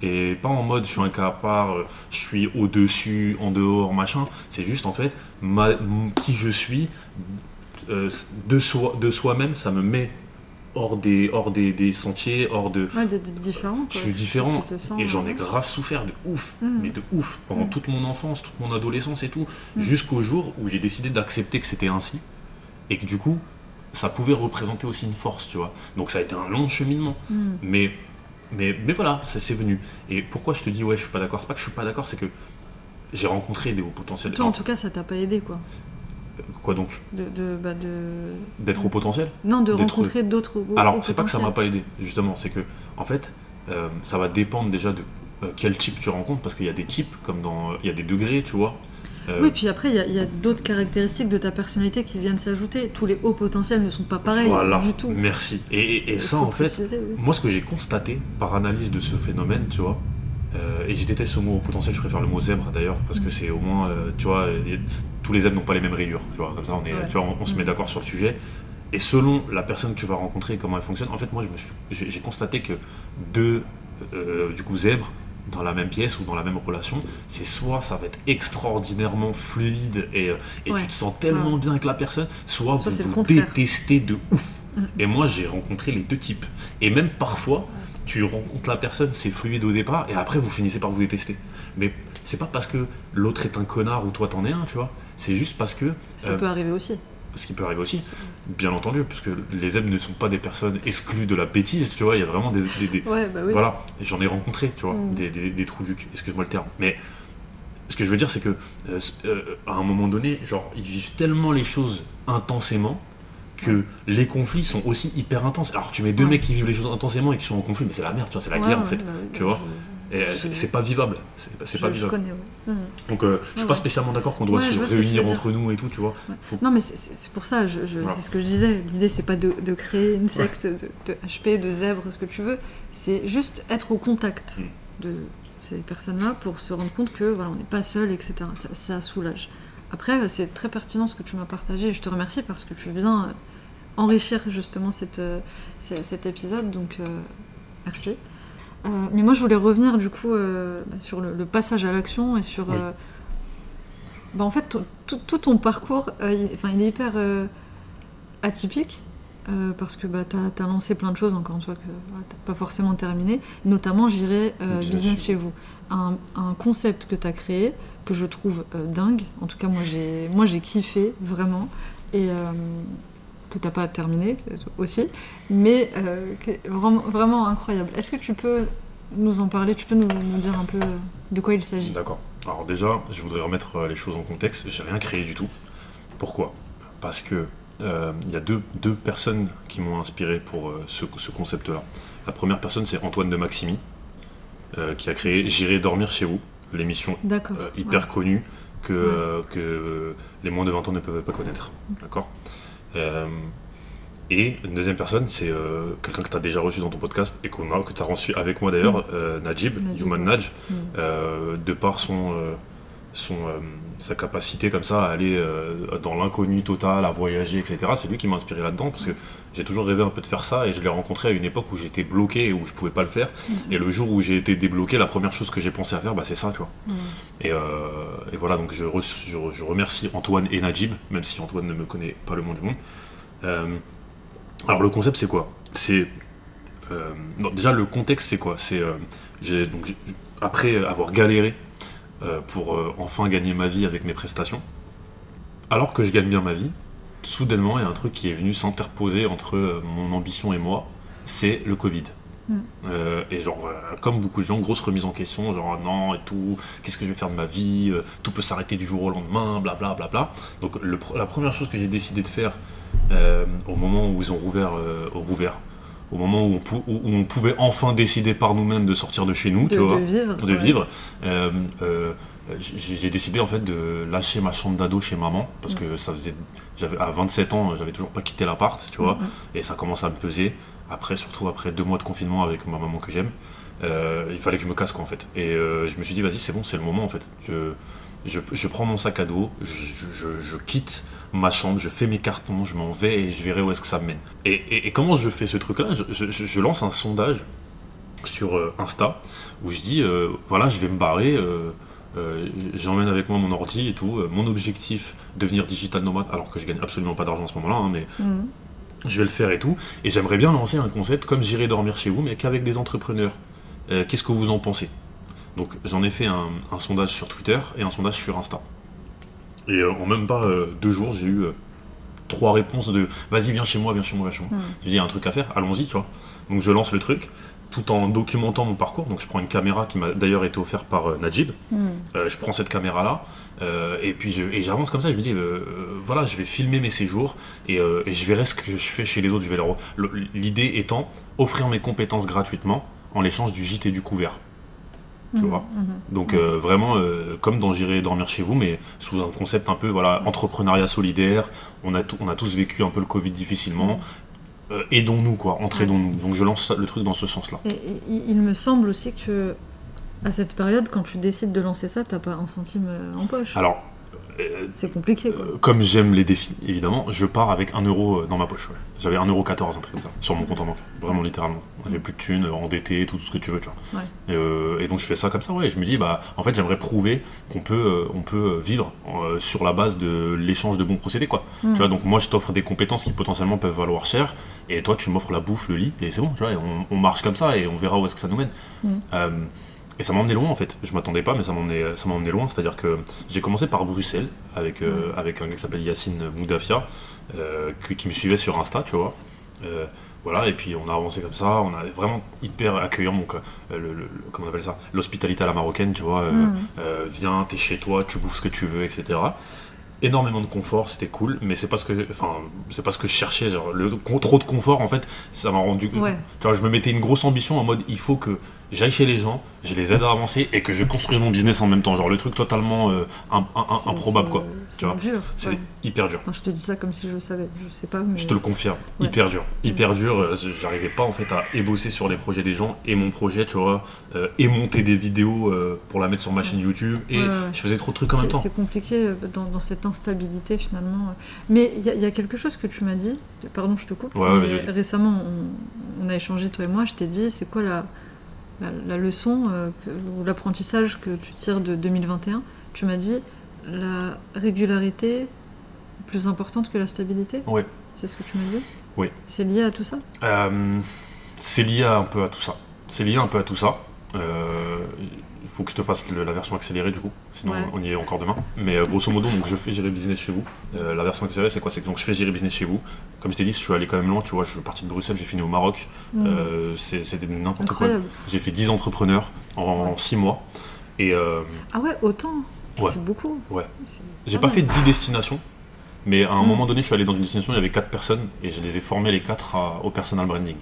Et pas en mode je suis un cas à part, euh, je suis au-dessus, en dehors, machin. C'est juste en fait ma- qui je suis euh, de soi de soi-même, ça me met hors des, hors des, des sentiers, hors de. Ouais, d'être différent. Je suis différent et j'en ai grave souffert de ouf, Mm. mais de ouf, pendant Mm. toute mon enfance, toute mon adolescence et tout, Mm. jusqu'au jour où j'ai décidé d'accepter que c'était ainsi et que du coup, ça pouvait représenter aussi une force, tu vois. Donc ça a été un long cheminement, mais, mais, mais voilà, ça c'est venu. Et pourquoi je te dis ouais, je suis pas d'accord, c'est pas que je suis pas d'accord, c'est que j'ai rencontré des hauts potentiels. Toi, en tout cas, ça t'a pas aidé, quoi. quoi donc? De, de, bah, de... D'être au potentiel Non, de D'être- rencontrer d'autres. hauts- Alors, c'est pas que ça m'a pas aidé, justement, c'est que, en fait, euh, ça va dépendre déjà de euh, quel type tu rencontres, parce qu'il y a des types, comme dans. Il y a des degrés, tu vois. Euh, Oui, puis après, il y a, d'autres caractéristiques de ta personnalité qui viennent s'ajouter. Tous les hauts potentiels ne sont pas pareils voilà, du tout. merci. Et, et- et Il ça, en fait, préciser, oui. moi, ce que j'ai constaté par analyse de ce phénomène, tu vois, euh, et je déteste ce mot au potentiel, je préfère le mot zèbre d'ailleurs, parce Mm. que c'est au moins, euh, tu vois, tous les zèbres n'ont pas les mêmes rayures, tu vois, comme ça, on, est, Ouais. tu vois, on, on se met Mm. d'accord sur le sujet. Et selon la personne que tu vas rencontrer et comment elle fonctionne, en fait, moi, j'ai j'ai constaté que deux, euh, du coup, zèbres, dans la même pièce ou dans la même relation, c'est soit ça va être extraordinairement fluide et, euh, et Ouais. tu te sens tellement bien avec la personne, soit, vous vous détestez de ouf. Mm. Et moi, j'ai rencontré les deux types. Et même parfois, tu rencontres la personne, c'est fluide au départ, et après, vous finissez par vous détester. Mais c'est pas parce que l'autre est un connard ou toi t'en es un, tu vois. C'est juste parce que. Ça euh, peut arriver aussi. Ce qui peut arriver aussi, bien entendu, parce que les zèbres ne sont pas des personnes exclues de la bêtise, tu vois. Il y a vraiment des. des- des- Ouais, bah oui. Voilà, j'en ai rencontré, tu vois, Mm. des, des, trous du cul, excuse-moi le terme. Mais ce que je veux dire, c'est que euh, euh, à un moment donné, genre, ils vivent tellement les choses intensément que les conflits sont aussi hyper intenses. Alors tu mets deux Ouais. mecs qui vivent les choses intensément et qui sont en conflit, mais c'est la merde, tu vois, c'est la guerre en fait. bah tu bah, vois Et euh, c'est pas vivable. C'est je- pas je vivable. connais, ouais. Mm. Donc euh, je suis Ouais, pas spécialement d'accord qu'on doit Ouais, se réunir entre nous et tout, tu vois. Faut- Non, mais c'est- pour ça, je, je- Voilà. c'est ce que je disais. L'idée, c'est pas de, de créer une secte de, de HP, de zèbre, ce que tu veux. C'est juste être au contact Mm. de ces personnes-là pour se rendre compte que voilà, on n'est pas seul, etc. Ça, ça soulage. Après, c'est très pertinent ce que tu m'as partagé. et Je te remercie parce que tu viens enrichir justement cette, euh, ce- cet épisode. Donc, euh, merci. Euh, mais moi, je voulais revenir du coup euh, bah, sur le, le passage à l'action et sur. Oui. euh, bah, en fait, tout, ton parcours, il, il est hyper atypique. parce que bah, tu as, lancé plein de choses, encore une fois, que tu n'as pas forcément terminé. Notamment, j'irai Business chez vous. Un, un concept que tu as créé, que je trouve dingue. En tout cas, moi, j'ai moi, j'ai kiffé, vraiment. Et que tu n'as pas terminé aussi. Mais euh, vraiment, vraiment incroyable. Est-ce que tu peux nous en parler? Tu peux nous, nous dire un peu euh, de quoi il s'agit? D'accord. Alors déjà, je voudrais remettre euh, les choses en contexte. J'ai rien créé du tout. Pourquoi? Parce que euh, il y a deux, deux personnes qui m'ont inspiré pour euh, ce, ce concept-là. La première personne, c'est Antoine de Maximi, qui a créé J'irai dormir chez vous, l'émission hyper Ouais. connue que, Ouais. que les moins de 20 ans ne peuvent pas connaître. D'accord? Et une deuxième personne, c'est euh, quelqu'un que tu as déjà reçu dans ton podcast et qu'on a, que tu as reçu avec moi d'ailleurs, euh, Najib, Najib, Human. Nudge, Mm. euh, de par son, euh, son, euh, sa capacité comme ça à aller euh, dans l'inconnu total, à voyager, etc. C'est lui qui m'a inspiré là-dedans parce que j'ai toujours rêvé un peu de faire ça et je l'ai rencontré à une époque où j'étais bloqué et où je pouvais pas le faire. Mm. Et le jour où j'ai été débloqué, la première chose que j'ai pensé à faire, bah, c'est ça, tu vois. Et, euh, et voilà, donc je, re- je- je remercie Antoine et Najib, même si Antoine ne me connaît pas le monde du monde. Euh, alors le concept c'est quoi? C'est euh, non, déjà le contexte c'est quoi? C'est donc après avoir galéré pour enfin gagner ma vie avec mes prestations, alors que je gagne bien ma vie, soudainement il y a un truc qui est venu s'interposer entre euh, mon ambition et moi, c'est le Covid. Mm. Euh, et genre, comme beaucoup de gens, grosse remise en question, genre ah non et tout, qu'est-ce que je vais faire de ma vie, euh, tout peut s'arrêter du jour au lendemain, blablabla. Bla, bla. Donc le pr- la première chose que j'ai décidé de faire euh, au moment où ils ont rouvert, euh, rouvert au moment où on, pou- où on pouvait enfin décider par nous-mêmes de sortir de chez nous, De, tu vois, de vivre. de ouais. vivre, euh, euh, j'ai j'ai décidé en fait de lâcher ma chambre d'ado chez maman parce que ça faisait, j'avais à 27 ans, j'avais toujours pas quitté l'appart, tu vois, Mm, mm. et ça commence à me peser. Après, surtout après deux mois de confinement avec ma maman que j'aime, euh, il fallait que je me casse quoi en fait. Et euh, je me suis dit vas-y c'est bon, c'est le moment en fait. Je, je, je prends mon sac à dos, je, je- je quitte ma chambre, je fais mes cartons, je m'en vais et je verrai où est-ce que ça me mène. Et, et- et comment je fais ce truc-là? Je, je- lance un sondage sur euh, Insta où je dis euh, voilà, je vais me barrer. Euh, J'emmène avec moi mon ordi et tout. euh, mon objectif, devenir digital nomade, alors que je gagne absolument pas d'argent en ce moment-là, hein, mais Mhm. je vais le faire et tout. Et j'aimerais bien lancer un concept comme j'irai dormir chez vous, mais qu'avec des entrepreneurs. Euh, Qu'est-ce que vous en pensez? Donc j'en ai fait un, un sondage sur Twitter et un sondage sur Insta. Et euh, en même pas euh, deux jours, j'ai eu euh, trois réponses de vas-y, viens chez moi, viens chez moi, viens chez moi. Dis, il y a un truc à faire, allons-y, tu vois. Donc je lance le truc tout en documentant mon parcours. Donc je prends une caméra qui m'a d'ailleurs été offerte par euh, Najib. Mhm. Euh, je prends cette caméra là et puis j'avance comme ça je me dis euh, euh, voilà je vais filmer mes séjours et, euh, et je verrai ce que je fais chez les autres je vais leur le- l'idée étant offrir mes compétences gratuitement en l'échange du gîte et du couvert tu Mhm. vois Mhm. donc euh, vraiment euh, comme dans j'irai dormir chez vous mais sous un concept un peu voilà entrepreneuriat solidaire on a, on a tous vécu un peu le covid difficilement Euh, aidons-nous quoi. Entraidons-nous. Donc je lance le truc dans ce sens là Et, et- il me semble aussi que à cette période, quand tu décides de lancer ça, t'as pas un centime euh, en poche. alors C'est compliqué quoi. Euh, comme j'aime les défis, évidemment, je pars avec 1 euro euh, dans ma poche. ouais. J'avais 1,14€, un truc comme ça, sur mon compte en banque. Vraiment, littéralement. J'avais plus de thunes, euh, endetté, tout ce que tu veux, tu vois. Ouais. Et, euh, et donc, je fais ça comme ça, ouais. Et je me dis, bah, en fait, j'aimerais prouver qu'on peut, euh, on peut vivre euh, sur la base de l'échange de bons procédés, quoi. Mhm. Tu vois, donc moi, je t'offre des compétences qui potentiellement peuvent valoir cher, et toi, tu m'offres la bouffe, le lit, et c'est bon, tu vois. et on, on marche comme ça, et on verra où est-ce que ça nous mène. Mhm. Et ça m'a emmené loin en fait. Je m'attendais pas, mais ça m'a emmené, ça m'a emmené loin. C'est-à-dire que j'ai commencé par Bruxelles avec, euh, avec un gars qui s'appelle Yacine Moudafia, euh, qui, qui me suivait sur Insta, tu vois. Euh, voilà, et puis on a avancé comme ça, on a vraiment hyper accueillant, donc le, le- le- comment on appelle ça, l'hospitalité à la marocaine, tu vois. euh, viens, t'es chez toi, tu bouffes ce que tu veux, etc. Énormément de confort, c'était cool, mais c'est pas ce que, enfin, c'est pas ce que je cherchais. Genre, le trop de confort, en fait, ça m'a rendu. Ouais. Tu vois, je me mettais une grosse ambition en mode, il faut que j'aille chez les gens, je les aide à avancer et que je construise mon business en même temps. Genre le truc totalement euh, improbable, quoi. Tu vois, dur. C'est ouais. hyper dur. Je te dis ça comme si je savais. Je sais pas, mais. Je te le confirme, Ouais. hyper dur, hyper dur. euh, J'arrivais pas en fait à ébosser sur les projets des gens et mon projet, tu vois, euh, et monter des vidéos pour la mettre sur ma chaîne YouTube. Et Ouais, je faisais trop de trucs en même temps. C'est compliqué dans, dans cette instabilité finalement. Mais il y, a- il y a quelque chose que tu m'as dit, pardon je te coupe, mais récemment on, on a échangé toi et moi, je t'ai dit c'est quoi la, la, la leçon euh, que- ou l'apprentissage que tu tires de 2021 Tu m'as dit la régularité plus importante que la stabilité Ouais. C'est ce que tu m'as dit Oui. C'est lié à tout ça Euh, c'est lié un peu à tout ça. C'est lié un peu à tout ça. Euh, faut que je te fasse le- la version accélérée du coup, sinon Ouais. on y est encore demain. Mais euh, grosso modo, donc je fais gérer business chez vous. Euh, la version accélérée, c'est quoi? C'est que donc je fais gérer business chez vous. Comme je t'ai dit, je suis allé quand même loin. Tu vois, je suis parti de Bruxelles, j'ai fini au Maroc. Mm. Euh, c'est- C'était n'importe quoi. J'ai fait 10 entrepreneurs en 6 mois. Et euh, Ah ouais, autant Ouais. C'est beaucoup. Ouais. J'ai pas fait 10 destinations. Mais à un Mm. moment donné, je suis allé dans une destination, il y avait 4 personnes et je les ai formés les 4 à- au personal branding.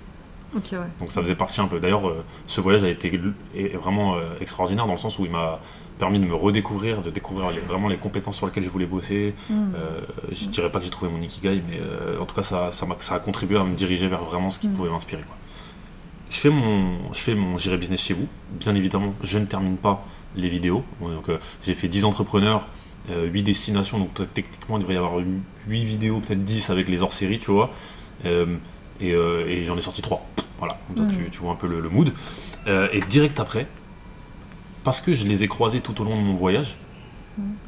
Ouais. Donc ça faisait partie un peu. D'ailleurs, euh, ce voyage a été vraiment euh, extraordinaire dans le sens où il m'a permis de me redécouvrir, de découvrir les- vraiment les compétences sur lesquelles je voulais bosser. Mm. Euh, je dirais pas que j'ai trouvé mon ikigai, mais euh, en tout cas, ça, ça, m'a- ça a contribué à me diriger vers vraiment ce qui Mm. pouvait m'inspirer. Je fais mon, je fais mon J'irai business chez vous. Bien évidemment, je ne termine pas les vidéos. Donc, j'ai fait 10 entrepreneurs, 8 destinations. Donc, peut-être techniquement, il devrait y avoir 8 vidéos, peut-être 10 avec les hors-séries, tu vois. Et et j'en ai sorti 3. Voilà, comme ça, Mm. tu, tu vois un peu le, le mood. Euh, et direct après, parce que je les ai croisés tout au long de mon voyage,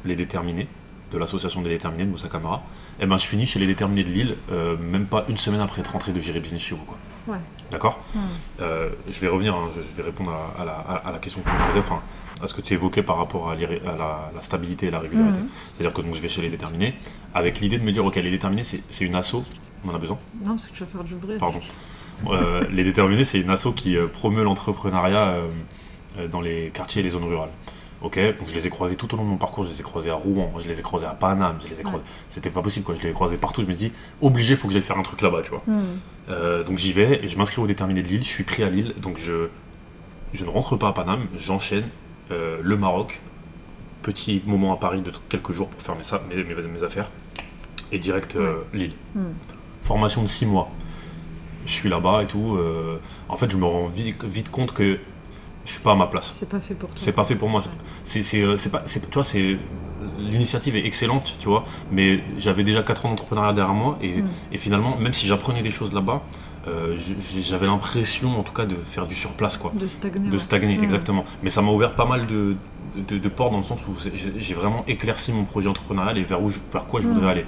les déterminés, de l'association des déterminés de Moussa Camara, et ben je finis chez les déterminés de Lille, euh, même pas une semaine après être rentré de gérer business chez vous. Quoi. Ouais. D'accord Mm. Euh, Je vais revenir, hein, je, je vais répondre à, à la, à- à la question que tu me posais, enfin, à ce que tu évoquais par rapport à, la, la stabilité et la régularité. Mhm. C'est-à-dire que donc, je vais chez les déterminés, avec l'idée de me dire, ok, les déterminés, c'est c'est une asso, on en a besoin Non, parce que tu vas faire du bruit. Pardon. Euh, les déterminés, c'est une asso qui euh, promeut l'entrepreneuriat euh, dans les quartiers et les zones rurales. Ok, donc je les ai croisés tout au long de mon parcours. Je les ai croisés à Rouen, je les ai croisés à Paname, je les ai croisés. C'était pas possible quoi. Je les ai croisés partout. Je me dis obligé, faut que j'aille faire un truc là-bas, tu vois. Mm. Euh, donc j'y vais et je m'inscris au déterminé de Lille. Je suis pris à Lille, donc je je ne rentre pas à Paname. J'enchaîne euh, le Maroc. Petit moment à Paris de quelques jours pour faire mes, mes, mes- mes affaires et direct euh, Lille Mm. formation de 6 mois. Je suis là-bas et tout. euh, en fait, je me rends vite, vite compte que je suis pas à ma place. C'est pas fait pour toi. C'est pas fait pour moi. C'est, euh, c'est pas, tu vois, c'est l'initiative est excellente, tu vois, mais j'avais déjà 4 ans d'entrepreneuriat derrière moi et, Mm. et finalement, même si j'apprenais des choses là-bas, euh, j'avais l'impression en tout cas de faire du surplace, quoi. De stagner. De stagner, Mm. exactement. Mais ça m'a ouvert pas mal de, de, de portes dans le sens où j'ai vraiment éclairci mon projet entrepreneurial et vers, où je- vers quoi je voudrais Mm. aller.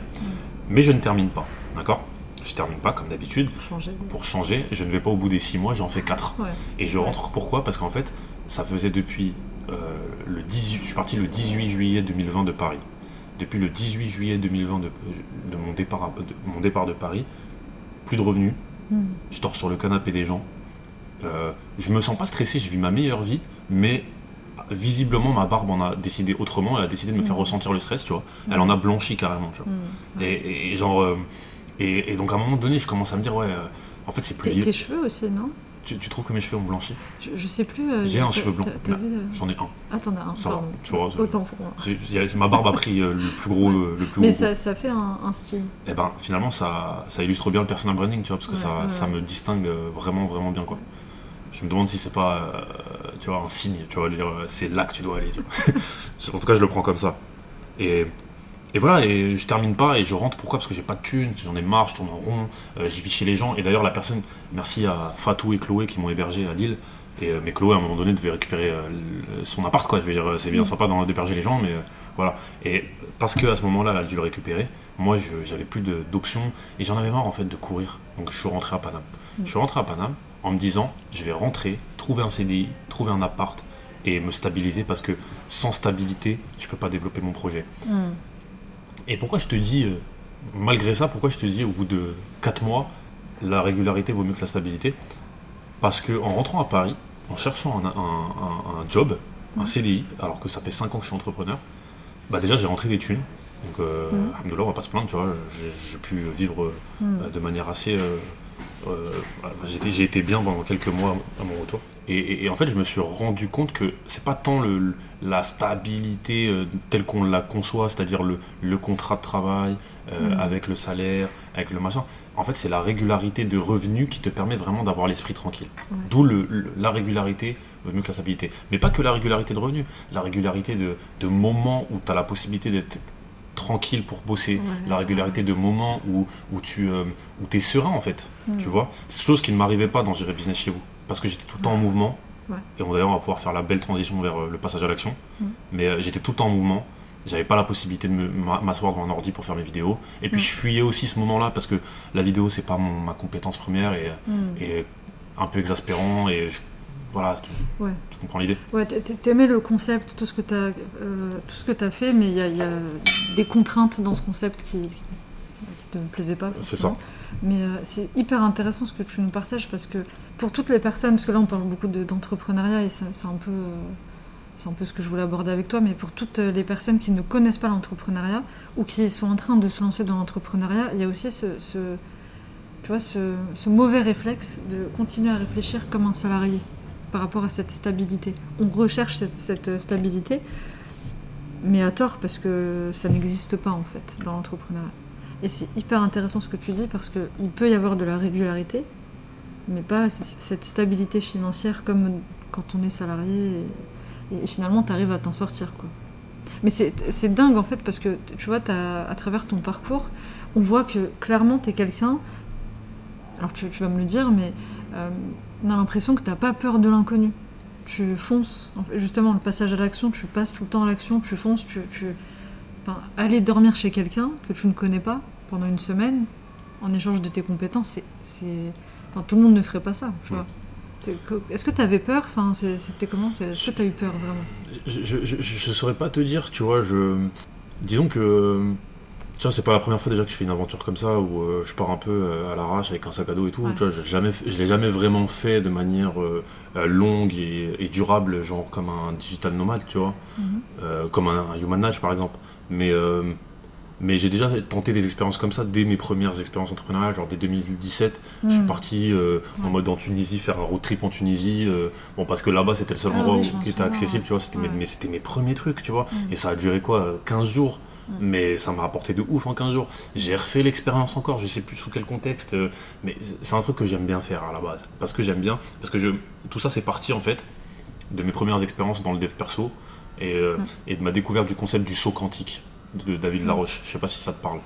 Mais je ne termine pas, d'accord? Je termine pas comme d'habitude. Changer. Pour changer, je ne vais pas au bout des 6 mois, j'en fais 4. Ouais. Et je rentre pourquoi? Parce qu'en fait, ça faisait depuis euh, le 18, je suis parti le 18 juillet 2020 de Paris. Depuis le 18 juillet 2020 de, de mon, départ, à- de mon départ de Paris, plus de revenus, Mm. je dors sur le canapé des gens. Euh, je me sens pas stressé, je vis ma meilleure vie, mais visiblement ma barbe en a décidé autrement, elle a décidé de me faire Mhm. ressentir le stress, tu vois. Elle en a blanchi carrément, tu vois. Et genre, euh, et, et donc à un moment donné, je commence à me dire, ouais, euh, en fait c'est plus vieux. tes cheveux aussi, non? Tu, tu trouves que mes cheveux ont blanchi? Je, je sais plus. euh, J'ai un cheveu blanc. vu, euh, J'en ai un. Ah, t'en as un. Ça va, pardon. tu vois, Autant pour moi. Ma barbe a pris euh, le plus gros, euh, le plus Mais gros ça, ça fait un, un style. et ben finalement ça, ça illustre bien le personal branding tu vois parce que Ouais, ça, ouais, ça me distingue vraiment vraiment bien quoi je me demande si c'est pas tu vois un signe tu vois dire c'est là que tu dois aller tu vois. en tout cas je le prends comme ça et et voilà et je termine pas et je rentre pourquoi? Parce que j'ai pas de thunes j'en ai marre je tourne en rond euh, j'y vis chez les gens et d'ailleurs la personne merci à Fatou et Chloé qui m'ont hébergé à Lille et euh, mais Chloé à un moment donné devait récupérer euh, son appart quoi je veux dire c'est bien Mm. sympa d'héberger les gens mais voilà et parce que à ce moment-là, elle a dû le récupérer. Moi, j'avais plus d'options et j'en avais marre en fait de courir. Donc, je suis rentré à Paname. Mm. Je suis rentré à Paname en me disant, je vais rentrer, trouver un CDI, trouver un appart et me stabiliser parce que sans stabilité, je peux pas développer mon projet. Mm. Et pourquoi je te dis, euh, malgré ça, pourquoi je te dis au bout de 4 mois, la régularité vaut mieux que la stabilité? Parce que en rentrant à Paris, en cherchant un, un- un- un job, un. CDI, alors que ça fait 5 ans que je suis entrepreneur, bah déjà j'ai rentré des thunes. Donc, euh, alhamdoulilah, on va pas se plaindre, tu vois, j'ai pu vivre euh, de manière assez. euh, j'étais- J'ai été bien pendant quelques mois à mon retour. Et, et- et en fait, je me suis rendu compte que c'est pas tant le, la stabilité euh, telle qu'on la conçoit, c'est-à-dire le, le contrat de travail euh, Mm. avec le salaire, avec le machin. En fait, c'est la régularité de revenus qui te permet vraiment d'avoir l'esprit tranquille. D'où le- la régularité vaut mieux que la stabilité. Mais pas que la régularité de revenus, la régularité de, de moments où tu as la possibilité d'être tranquille pour bosser, Ouais. la régularité de moments où, où tu euh, où es serein en fait, Mm. tu vois. Chose qui ne m'arrivait pas dans Gérer Business chez vous, parce que j'étais tout le temps en mouvement. Ouais. Et on, d'ailleurs, on va pouvoir faire la belle transition vers euh, le passage à l'action. Mm. Mais euh, j'étais tout le temps en mouvement. J'avais pas la possibilité de m'asseoir devant un ordi pour faire mes vidéos. Et puis Mm. je fuyais aussi ce moment-là parce que la vidéo c'est pas mon- ma compétence première et, Mm. et un peu exaspérant et je- voilà, tu, Ouais. tu comprends l'idée. Ouais, t'a- t'a- t'aimais le concept, tout ce que t'as, euh, t'as fait, mais il y, a- il y a des contraintes dans ce concept qui ne me plaisaient pas. C'est forcément. Mais euh, c'est hyper intéressant ce que tu nous partages parce que pour toutes les personnes, parce que là on parle beaucoup de- d'entrepreneuriat et c'est c'est un peu, euh, c'est un peu ce que je voulais aborder avec toi, mais pour toutes les personnes qui ne connaissent pas l'entrepreneuriat ou qui sont en train de se lancer dans l'entrepreneuriat, il y a aussi ce, ce- tu vois, ce, ce mauvais réflexe de continuer à réfléchir comme un salarié par rapport à cette stabilité. On recherche cette, cette stabilité, mais à tort parce que ça n'existe pas en fait dans l'entrepreneuriat. Et c'est hyper intéressant ce que tu dis parce qu'il peut y avoir de la régularité, mais pas cette stabilité financière comme quand on est salarié et, finalement tu arrives à t'en sortir. Quoi. Mais c'est dingue en fait parce que tu vois, t'as- à travers ton parcours, on voit que clairement tu es quelqu'un, alors tu, vas me le dire, mais euh, on a l'impression que tu pas peur de l'inconnu. Tu fonces, justement le passage à l'action, tu passes tout le temps à l'action, tu fonces, tu... Enfin, aller dormir chez quelqu'un que tu ne connais pas pendant une semaine en échange de tes compétences, c'est, c'est... Enfin, tout le monde ne ferait pas ça, tu vois. Est-ce que tu avais peur? Enfin, C'était comment? Est-ce que tu as eu peur vraiment? Je, je, je, je saurais pas te dire, tu vois, je. Disons que. C'est pas la première fois déjà que je fais une aventure comme ça où euh, je pars un peu euh, à l'arrache avec un sac à dos et tout. Ouais. Tu vois, j'ai jamais, fait- je l'ai jamais vraiment fait de manière euh, longue et, et durable, genre comme un digital nomade, tu vois, euh, comme un, un human nage par exemple. Mais, mais j'ai déjà tenté des expériences comme ça dès mes premières expériences entrepreneuriales, genre dès 2017. Je suis Mm. parti euh, en mode en Tunisie, faire un road trip en Tunisie. euh, bon, parce que là-bas, c'était le seul Ah endroit oui, où- qui était accessible, ouais. tu vois. C'était mes- Ouais. mais c'était mes premiers trucs, tu vois. Mm. Et ça a duré quoi euh, 15 jours? Mais ça m'a apporté de ouf en 15 jours. J'ai refait l'expérience encore, je sais plus sous quel contexte, euh, mais c'est un truc que j'aime bien faire à la base. Parce que j'aime bien, parce que je, tout ça c'est parti en fait de mes premières expériences dans le dev perso. et, euh, Mm. et de ma découverte du concept du saut quantique de David Mm. Laroche. Je sais pas si ça te parle.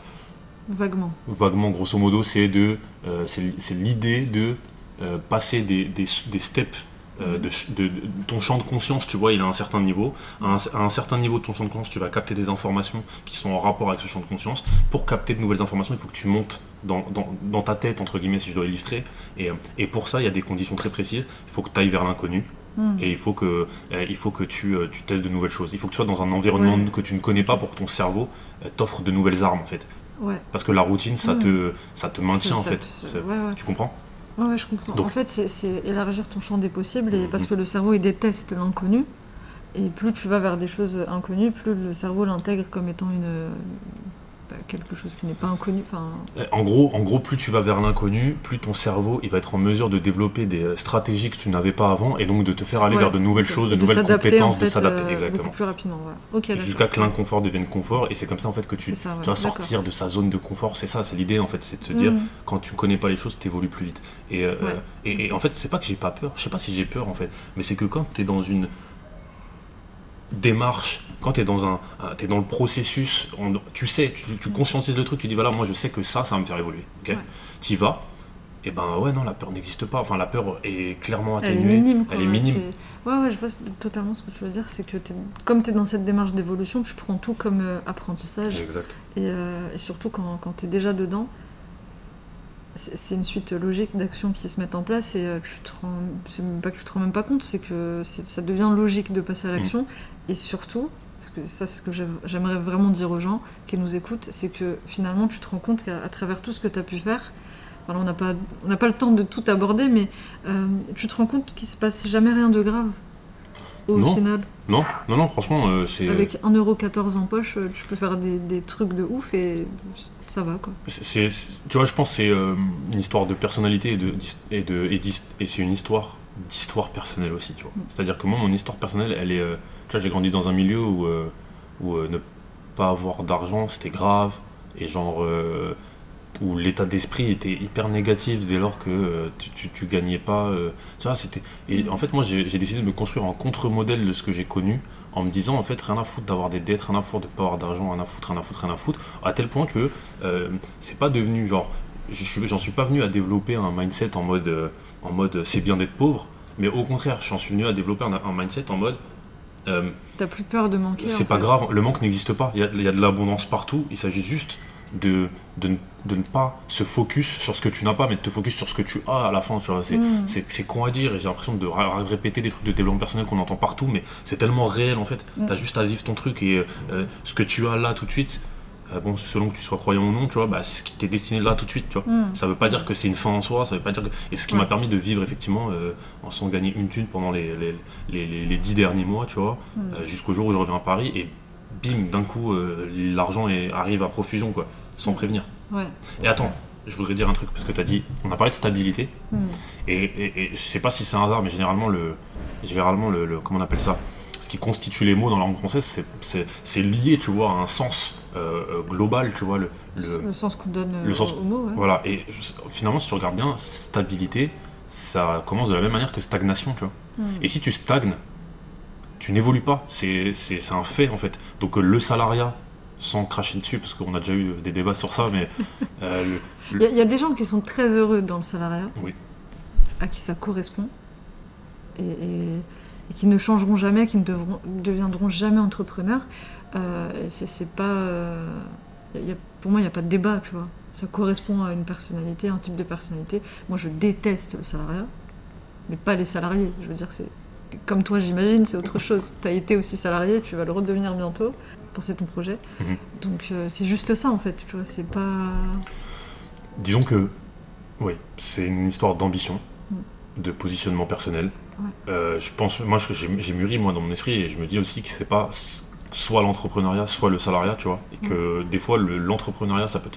Vaguement. Vaguement, grosso modo, c'est de, euh, c'est c'est l'idée de euh, passer des, des, des steps. Euh, de, ch- de- de- ton champ de conscience, tu vois, il a un certain niveau. À un, à un certain niveau de ton champ de conscience, tu vas capter des informations qui sont en rapport avec ce champ de conscience. Pour capter de nouvelles informations, il faut que tu montes dans, dans, dans ta tête, entre guillemets, si je dois illustrer. Et, euh, et pour ça, il y a des conditions très précises. Il faut que tu ailles vers l'inconnu. Hmm. Et il faut que, euh, il faut que tu, euh, tu testes de nouvelles choses. Il faut que tu sois dans un environnement Ouais. que tu ne connais pas pour que ton cerveau t'offre de nouvelles armes, en fait. Ouais. Parce que la routine, ça, Mm. te, ça te maintient, en ça fait. ouais. Tu comprends? Ouais, je comprends. Donc- En fait, c'est- élargir ton champ des possibles et Mhm. parce que le cerveau il déteste l'inconnu. Et plus tu vas vers des choses inconnues, plus le cerveau l'intègre comme étant une bah, quelque chose qui n'est pas inconnu. Enfin, En gros, en gros, plus tu vas vers l'inconnu, plus ton cerveau il va être en mesure de développer des euh, stratégies que tu n'avais pas avant et donc de te faire aller Ouais. vers de nouvelles choses, de, de nouvelles compétences, en de s'adapter. euh, Exactement. Plus rapidement. Voilà. Jusqu'à que l'inconfort devienne confort et c'est comme ça en fait que tu, C'est ça, ouais, tu vas sortir de sa zone de confort. C'est ça, c'est l'idée en fait, c'est de se dire Mhm. quand tu connais pas les choses, tu évolues plus vite. Et, euh, Ouais. et, et en fait, c'est pas que j'ai pas peur, je sais pas si j'ai peur en fait, mais c'est que quand tu es dans une démarche, quand tu es dans un, dans le processus, on- tu sais, tu, tu conscientises le truc, tu dis voilà, moi je sais que ça, ça va me faire évoluer. ok Ouais. Tu y vas, et ben ouais, non, la peur n'existe pas. Enfin, la peur est clairement Elle est atténuée. minime. Quoi, Elle est minime. Ouais, ouais, je vois totalement ce que tu veux dire. C'est que t'es- comme tu es dans cette démarche d'évolution, tu prends tout comme euh, apprentissage. Exact. Et, euh, et surtout quand, quand tu es déjà dedans, c'est une suite logique d'actions qui se mettent en place et euh, tu te rends, c'est même pas que tu te rends même pas compte, c'est que ça devient logique de passer à l'action. Et surtout, parce que ça c'est ce que j'aime- j'aimerais vraiment dire aux gens qui nous écoutent, c'est que finalement tu te rends compte qu'à travers tout ce que tu as pu faire, alors on n'a pas, on pas le temps de tout aborder, mais euh, tu te rends compte qu'il se passe jamais rien de grave au Non. final. Non, non, non, franchement, euh, c'est. Avec 1,14€ en poche, euh, tu peux faire des, des trucs de ouf et ça va quoi. C'est- tu vois, je pense que c'est euh, une histoire de personnalité et, de, et, de, et c'est une histoire d'histoire personnelle aussi, tu vois. Mm. C'est-à-dire que moi, mon histoire personnelle, elle est... j'ai grandi dans un milieu où, euh, euh, ne pas avoir d'argent, c'était grave, et genre... euh, où l'état d'esprit était hyper négatif dès lors que tu, gagnais pas... c'était... Et en fait, moi, j'ai décidé de me construire en contre-modèle de ce que j'ai connu, en me disant, en fait, rien à foutre d'avoir des dettes, rien à foutre de pas avoir d'argent, rien à foutre, rien à foutre, rien à foutre, à tel point que c'est pas devenu genre j'en suis pas venu à développer un mindset en mode en mode c'est bien d'être pauvre mais au contraire j'en suis venu à développer un mindset en mode euh, T'as plus peur de manquer. c'est pas fait. grave le manque n'existe pas il y a, il y a de l'abondance partout il s'agit juste de, de, ne- de ne pas se focus sur ce que tu n'as pas mais de te focus sur ce que tu as à la fin c'est Mm. c'est con à dire et j'ai l'impression de répéter des trucs de développement personnel qu'on entend partout mais c'est tellement réel en fait Mm. t'as juste à vivre ton truc et euh, ce que tu as là tout de suite euh, bon selon que tu sois croyant ou non tu vois bah, c'est ce qui t'est destiné là tout de suite tu vois Mm. ça veut pas dire que c'est une fin en soi, ça veut pas dire que... Et ce qui Ouais. m'a permis de vivre effectivement euh, en sans gagner une thune pendant les, les, les, les- les dix derniers mois, tu vois, Mm. euh, jusqu'au jour où je reviens à Paris et bim, d'un coup, l'argent arrive à profusion, quoi, sans Mm. prévenir. Ouais. Et attends, je voudrais dire un truc, parce que tu as dit, on a parlé de stabilité, et, et, et je sais pas si c'est un hasard, mais généralement, le, généralement le, le- comment on appelle ça? Ce qui constitue les mots dans la langue française, c'est lié, tu vois, à un sens euh, euh, global, tu vois, le, le, Le sens qu'on donne euh, le sens- au mot. Ouais. voilà, et finalement, si tu regardes bien, stabilité, ça commence de la même manière que stagnation, tu vois. Mm. Et si tu stagnes, tu n'évolues pas, c'est un fait en fait. Donc le salariat, sans cracher dessus, parce qu'on a déjà eu des débats sur ça, mais euh, le- Il y, a- il y a des gens qui sont très heureux dans le salariat, Oui. à qui ça correspond, et, et- et qui ne changeront jamais, qui ne devront- deviendront jamais entrepreneurs. Euh, c'est c'est pas. euh, il y a- pour moi, il n'y a pas de débat, tu vois. Ça correspond à une personnalité, un type de personnalité. Moi, je déteste le salariat, mais pas les salariés. Je veux dire, c'est. Comme toi, j'imagine, c'est autre chose. Tu as été aussi salarié, tu vas le redevenir bientôt. Penser ton projet. Mhm. Donc, euh, c'est juste ça, en fait. Tu vois, c'est pas. disons que, oui, c'est une histoire d'ambition, Mm. de positionnement personnel. Ouais. Euh, je pense, moi, j'ai mûri moi dans mon esprit et je me dis aussi que c'est pas soit l'entrepreneuriat, soit le salariat, tu vois, et que des fois le- l'entrepreneuriat, ça peut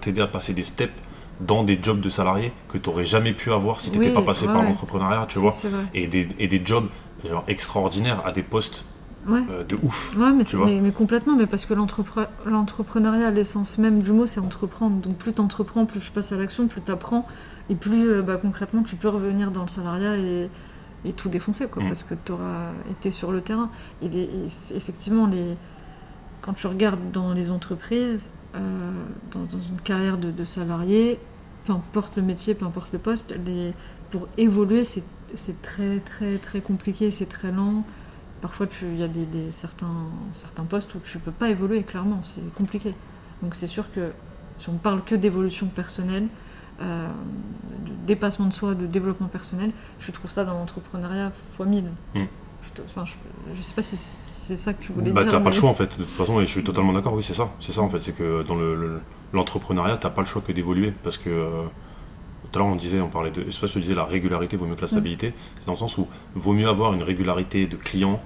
t'aider à passer des steps dans des jobs de salarié que tu n'aurais jamais pu avoir si tu n'étais Oui, pas passé ouais, par l'entrepreneuriat, tu vois, et des, et des jobs genre extraordinaires à des postes Ouais. euh, de ouf. Ouais, mais, Tu vois mais, mais complètement, mais parce que l'entrepre- l'entrepreneuriat, l'essence même du mot, c'est entreprendre. Donc plus tu entreprends, plus tu passes à l'action, plus tu apprends, et plus euh, bah, concrètement tu peux revenir dans le salariat et, et tout défoncer, quoi, Mm. parce que tu auras été sur le terrain. Et, les- et effectivement, les, quand tu regardes dans les entreprises, euh, dans, dans une carrière de, de salarié, peu importe le métier, peu importe le poste, les, pour évoluer, c'est très très très compliqué, c'est très lent. Parfois, tu- il y a des, des- certains, certains postes où tu peux pas évoluer, clairement, c'est compliqué. Donc c'est sûr que si on parle que d'évolution personnelle, euh, de dépassement de soi, de développement personnel, je trouve ça dans l'entrepreneuriat fois 1000. Mm. Je, te- enfin, je, je sais pas si c'est ça que tu voulais Bah, dire. t'as pas mais- le choix en fait, de toute façon, et je suis totalement d'accord, oui, c'est ça. C'est ça en fait, c'est que dans le- le- l'entrepreneuriat, t'as pas le choix que d'évoluer. Parce que euh, tout à l'heure, on disait, on parlait de. Je sais pas si je te disais, la régularité vaut mieux que la stabilité. C'est dans le sens où vaut mieux avoir une régularité de clients.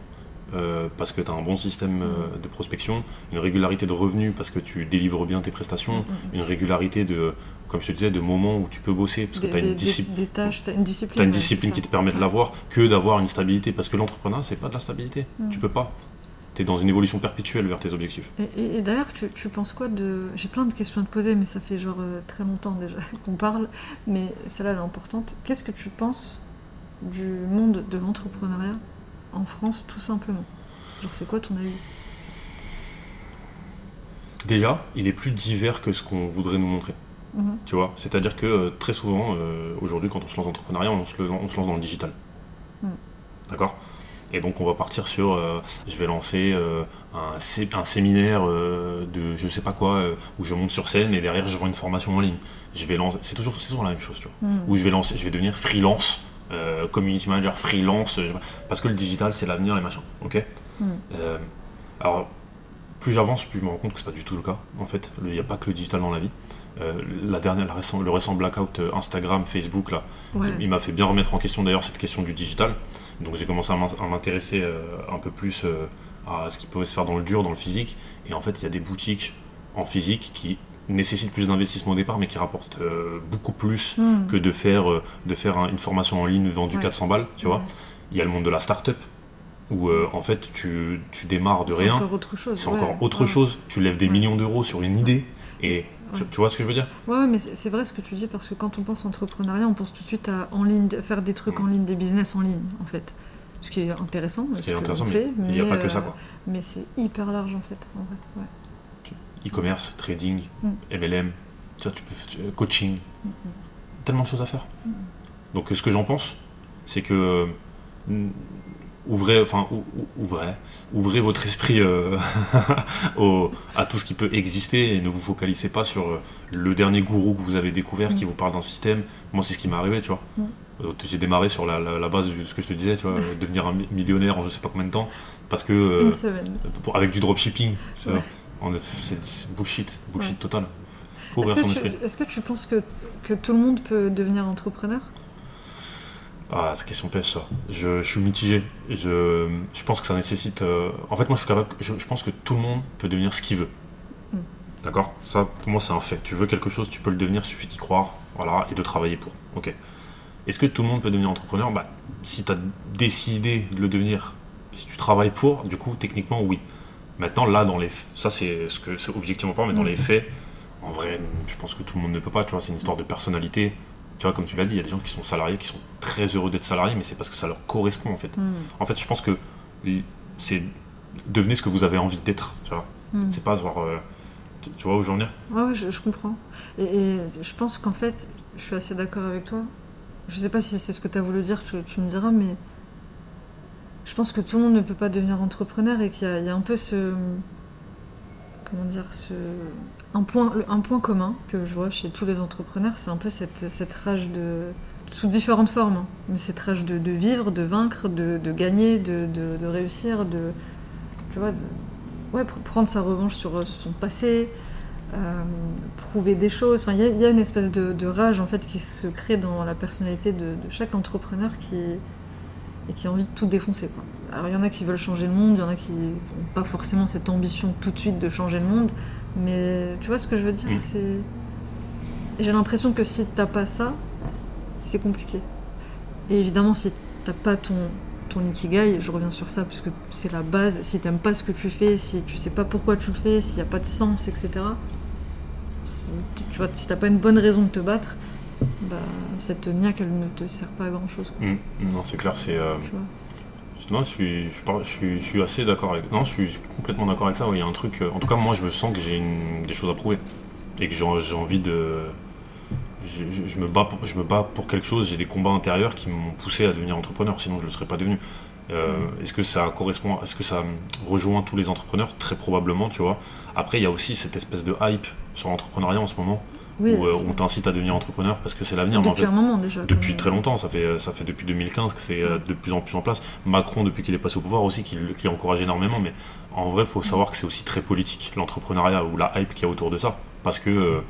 Euh, parce que tu as un bon système euh, de prospection, une régularité de revenus parce que tu délivres bien tes prestations, Mm, mm. une régularité de, comme je te disais, de moments où tu peux bosser parce que tu as une, disci- une discipline. t'as une discipline qui te permet de l'avoir que d'avoir une stabilité parce que l'entrepreneuriat c'est pas de la stabilité, Mm. tu peux pas. Tu es dans une évolution perpétuelle vers tes objectifs. Et, et- et d'ailleurs, tu, tu penses quoi de. J'ai plein de questions à te poser, mais ça fait genre euh, très longtemps déjà qu'on parle, mais celle-là elle est importante. Qu'est-ce que tu penses du monde de l'entrepreneuriat? En France, tout simplement Genre, c'est quoi ton avis? Déjà, il est plus divers que ce qu'on voudrait nous montrer. Mhm. Tu vois, c'est-à-dire que euh, très souvent, euh, aujourd'hui, quand on se lance dans l'entrepreneuriat, on se, le- on se lance dans le digital. Mm. D'accord? Et donc, on va partir sur euh, je vais lancer un, sé- un séminaire de je sais pas quoi, où je monte sur scène et derrière, je vends une formation en ligne. Je vais lancer, c'est toujours, toujours la même chose, tu vois. Mhm. Où je vais lancer, je vais devenir freelance, euh, community manager, freelance, parce que le digital, c'est l'avenir, les machins. Ok Mm. Euh, Alors, plus j'avance, plus je me rends compte que c'est pas du tout le cas. En fait, il n'y a pas que le digital dans la vie. Euh, la dernière, la récent- le récent blackout Instagram, Facebook, là, Ouais. il, il m'a fait bien remettre en question d'ailleurs cette question du digital. Donc j'ai commencé à m'in- à m'intéresser un peu plus à ce qui pouvait se faire dans le dur, dans le physique. Et en fait, il y a des boutiques en physique qui nécessitent plus d'investissement au départ, mais qui rapportent euh, beaucoup plus Mhm. que de faire, euh, de faire un- une formation en ligne vendue Ouais. 400 balles, tu vois. Ouais. Il y a le monde de la start-up, où euh, en fait tu, tu démarres de C'est rien, encore autre chose. c'est ouais. encore autre chose, tu lèves des millions d'euros sur une idée, et tu, vois ce que je veux dire? Ouais, mais c'est vrai ce que tu dis parce que quand on pense entrepreneuriat, on pense tout de suite à en ligne, faire des trucs en ligne, des business en ligne, en fait. Ce qui est intéressant. Ce qui est intéressant, mais il n'y a pas que ça quoi. Mais c'est hyper large en fait. En vrai. E-commerce, trading, Mm. MLM, tu vois, tu peux, coaching, Mm, tellement de choses à faire. Mm. Donc ce que j'en pense, c'est que euh, ouvrez, enfin ou- ou- ouvrez, ouvrez votre esprit euh, au- à tout ce qui peut exister et ne vous focalisez pas sur euh, le dernier gourou que vous avez découvert qui Mm. vous parle d'un système. Moi c'est ce qui m'est arrivé, tu vois. Mm. Euh, J'ai démarré sur la, la- la base de ce que je te disais, tu vois, devenir un mi- millionnaire en je sais pas combien de temps, parce que euh, pour- avec du dropshipping, tu vois. Ouais. C'est bullshit, bullshit Ouais. total. Faut ouvrir son que, esprit. tu, est-ce que tu penses que, que tout le monde peut devenir entrepreneur? Ah, c'est question pêche ça. Je, je suis mitigé. Je, je pense que ça nécessite. euh, En fait, moi, je suis capable. Je, je pense que tout le monde peut devenir ce qu'il veut. Mm. D'accord? Ça, pour moi, c'est un fait. Tu veux quelque chose, tu peux le devenir. Suffit d'y croire, voilà, et de travailler pour. Ok. Est-ce que tout le monde peut devenir entrepreneur? Bah, si tu as décidé de le devenir, si tu travailles pour, du coup, techniquement, oui. Maintenant, là, dans les, ça, c'est ce que c'est objectivement pas, mais dans Mm. les faits, en vrai, je pense que tout le monde ne peut pas. Tu vois, c'est une histoire de personnalité. Tu vois, comme tu l'as dit, il y a des gens qui sont salariés, qui sont très heureux d'être salariés, mais c'est parce que ça leur correspond en fait. Hmm. En fait, je pense que c'est devenez ce que vous avez envie d'être. Tu vois, Hmm. c'est pas genre, euh, tu, tu vois où j'en viens. Ouais, ouais, je, je comprends. Et, et je pense qu'en fait, je suis assez d'accord avec toi. Je sais pas si c'est ce que tu as voulu dire, tu, tu me diras, mais je pense que tout le monde ne peut pas devenir entrepreneur et qu'il y, a- y un peu ce. Comment dire ce, un, point, un point commun que je vois chez tous les entrepreneurs, c'est un peu cette, rage de. sous différentes formes, hein, mais cette rage de, vivre, de vaincre, de, gagner, de, réussir, de. Tu vois, ouais, pr- prendre sa revanche sur euh, son passé, euh, prouver des choses. Enfin, il y, a- il y a une espèce de, de rage en fait qui se crée dans la personnalité de, de chaque entrepreneur qui et qui a envie de tout défoncer. Quoi. Alors il y en a qui veulent changer le monde, il y en a qui n'ont pas forcément cette ambition tout de suite de changer le monde, mais tu vois ce que je veux dire Mm. C'est j'ai l'impression que si t'as pas ça, c'est compliqué. Et évidemment, si t'as pas ton ton ikigai, je reviens sur ça parce que c'est la base. Si t'aimes pas ce que tu fais, si tu sais pas pourquoi tu le fais, s'il n'y a pas de sens, etc. Si tu tu vois, si t'as pas une bonne raison de te battre, bah, cette niaque, elle ne te sert pas à grand chose. Mm. Non, c'est clair, c'est. euh. Non, je suis, je, par- je suis, je suis assez d'accord avec. Non, je suis complètement d'accord avec ça. ouais, Il y a un truc. euh, En tout cas, moi, je me sens que j'ai une- des choses à prouver et que j'ai envie de. Je, je- je me bats pour, je me bats pour quelque chose. J'ai des combats intérieurs qui m'ont poussé à devenir entrepreneur. Sinon, je ne le serais pas devenu. Euh, Est-ce que ça correspond Est-ce que ça rejoint tous les entrepreneurs? Très probablement, tu vois. Après, il y a aussi cette espèce de hype sur l'entrepreneuriat en ce moment Oui, où euh, on t'incite à devenir entrepreneur parce que c'est l'avenir. en depuis fait, un moment déjà. depuis comme- très longtemps, ça fait, ça fait depuis 2015 que c'est euh, de plus en plus en place. Macron, depuis qu'il est passé au pouvoir aussi, qui, qui encourage énormément, mais en vrai, il faut savoir que c'est aussi très politique, l'entrepreneuriat ou la hype qu'il y a autour de ça. Parce que, euh,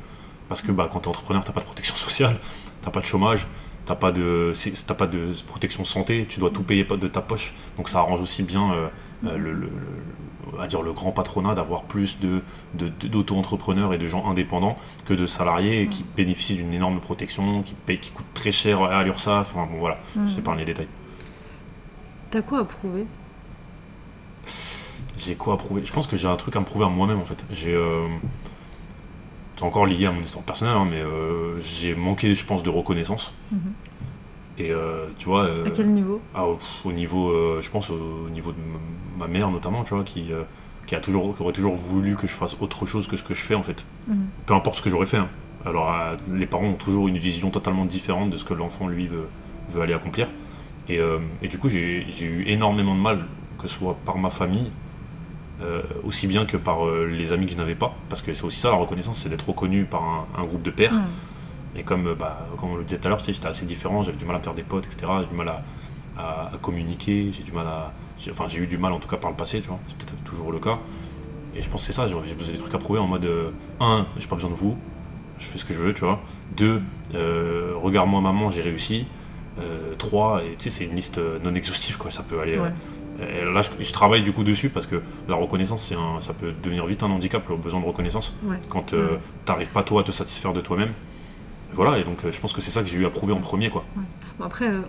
parce que bah, quand tu es entrepreneur, tu pas de protection sociale, tu pas de chômage, tu pas, de pas de protection santé, tu dois tout payer de ta poche. Donc ça arrange aussi bien euh, euh, le, le- le- va dire le grand patronat d'avoir plus de, d'auto-entrepreneurs et de gens indépendants que de salariés qui bénéficient d'une énorme protection, qui, payent, qui coûtent très cher à l'URSSAF. Enfin bon voilà, Mm. je pas les détails. T'as quoi à prouver? J'ai quoi à prouver? Je pense que j'ai un truc à me prouver à moi-même en fait. J'ai. euh, C'est encore lié à mon histoire personnelle, hein, mais euh, j'ai manqué, je pense, de reconnaissance. Mhm. Et euh, tu vois. euh, À quel niveau? ah, au, au niveau, euh, je pense au niveau de ma mère notamment, tu vois, qui, qui, a toujours, qui aurait toujours voulu que je fasse autre chose que ce que je fais en fait. Mhm. Peu importe ce que j'aurais fait. hein. Alors euh, les parents ont toujours une vision totalement différente de ce que l'enfant lui veut, veut aller accomplir. Et, euh, et du coup j'ai eu énormément de mal, que ce soit par ma famille, euh, aussi bien que par les amis que je n'avais pas. Parce que c'est aussi ça la reconnaissance, c'est d'être reconnu par un, un groupe de pairs. Mhm. Et comme, euh, bah, comme on le disait tout à l'heure, j'étais assez différent, j'avais du mal à faire des potes, etc. J'ai du mal à, à- à communiquer, j'ai du mal à. Enfin, j'ai eu du mal en tout cas par le passé, tu vois, c'est peut-être toujours le cas. Et je pense que c'est ça, j'ai besoin des trucs à prouver en mode euh, un, j'ai pas besoin de vous, je fais ce que je veux, tu vois. Deux, euh, regarde-moi maman, j'ai réussi. Euh, trois, et tu sais, c'est une liste euh, non exhaustive, quoi, ça peut aller. euh, Ouais. et là, je, je travaille du coup dessus parce que la reconnaissance, un, ça peut devenir vite un handicap, le besoin de reconnaissance Ouais. quand euh, Ouais. t'arrives pas toi à te satisfaire de toi-même. Voilà, et donc euh, je pense que c'est ça que j'ai eu à prouver en premier, quoi. Bon, après, euh,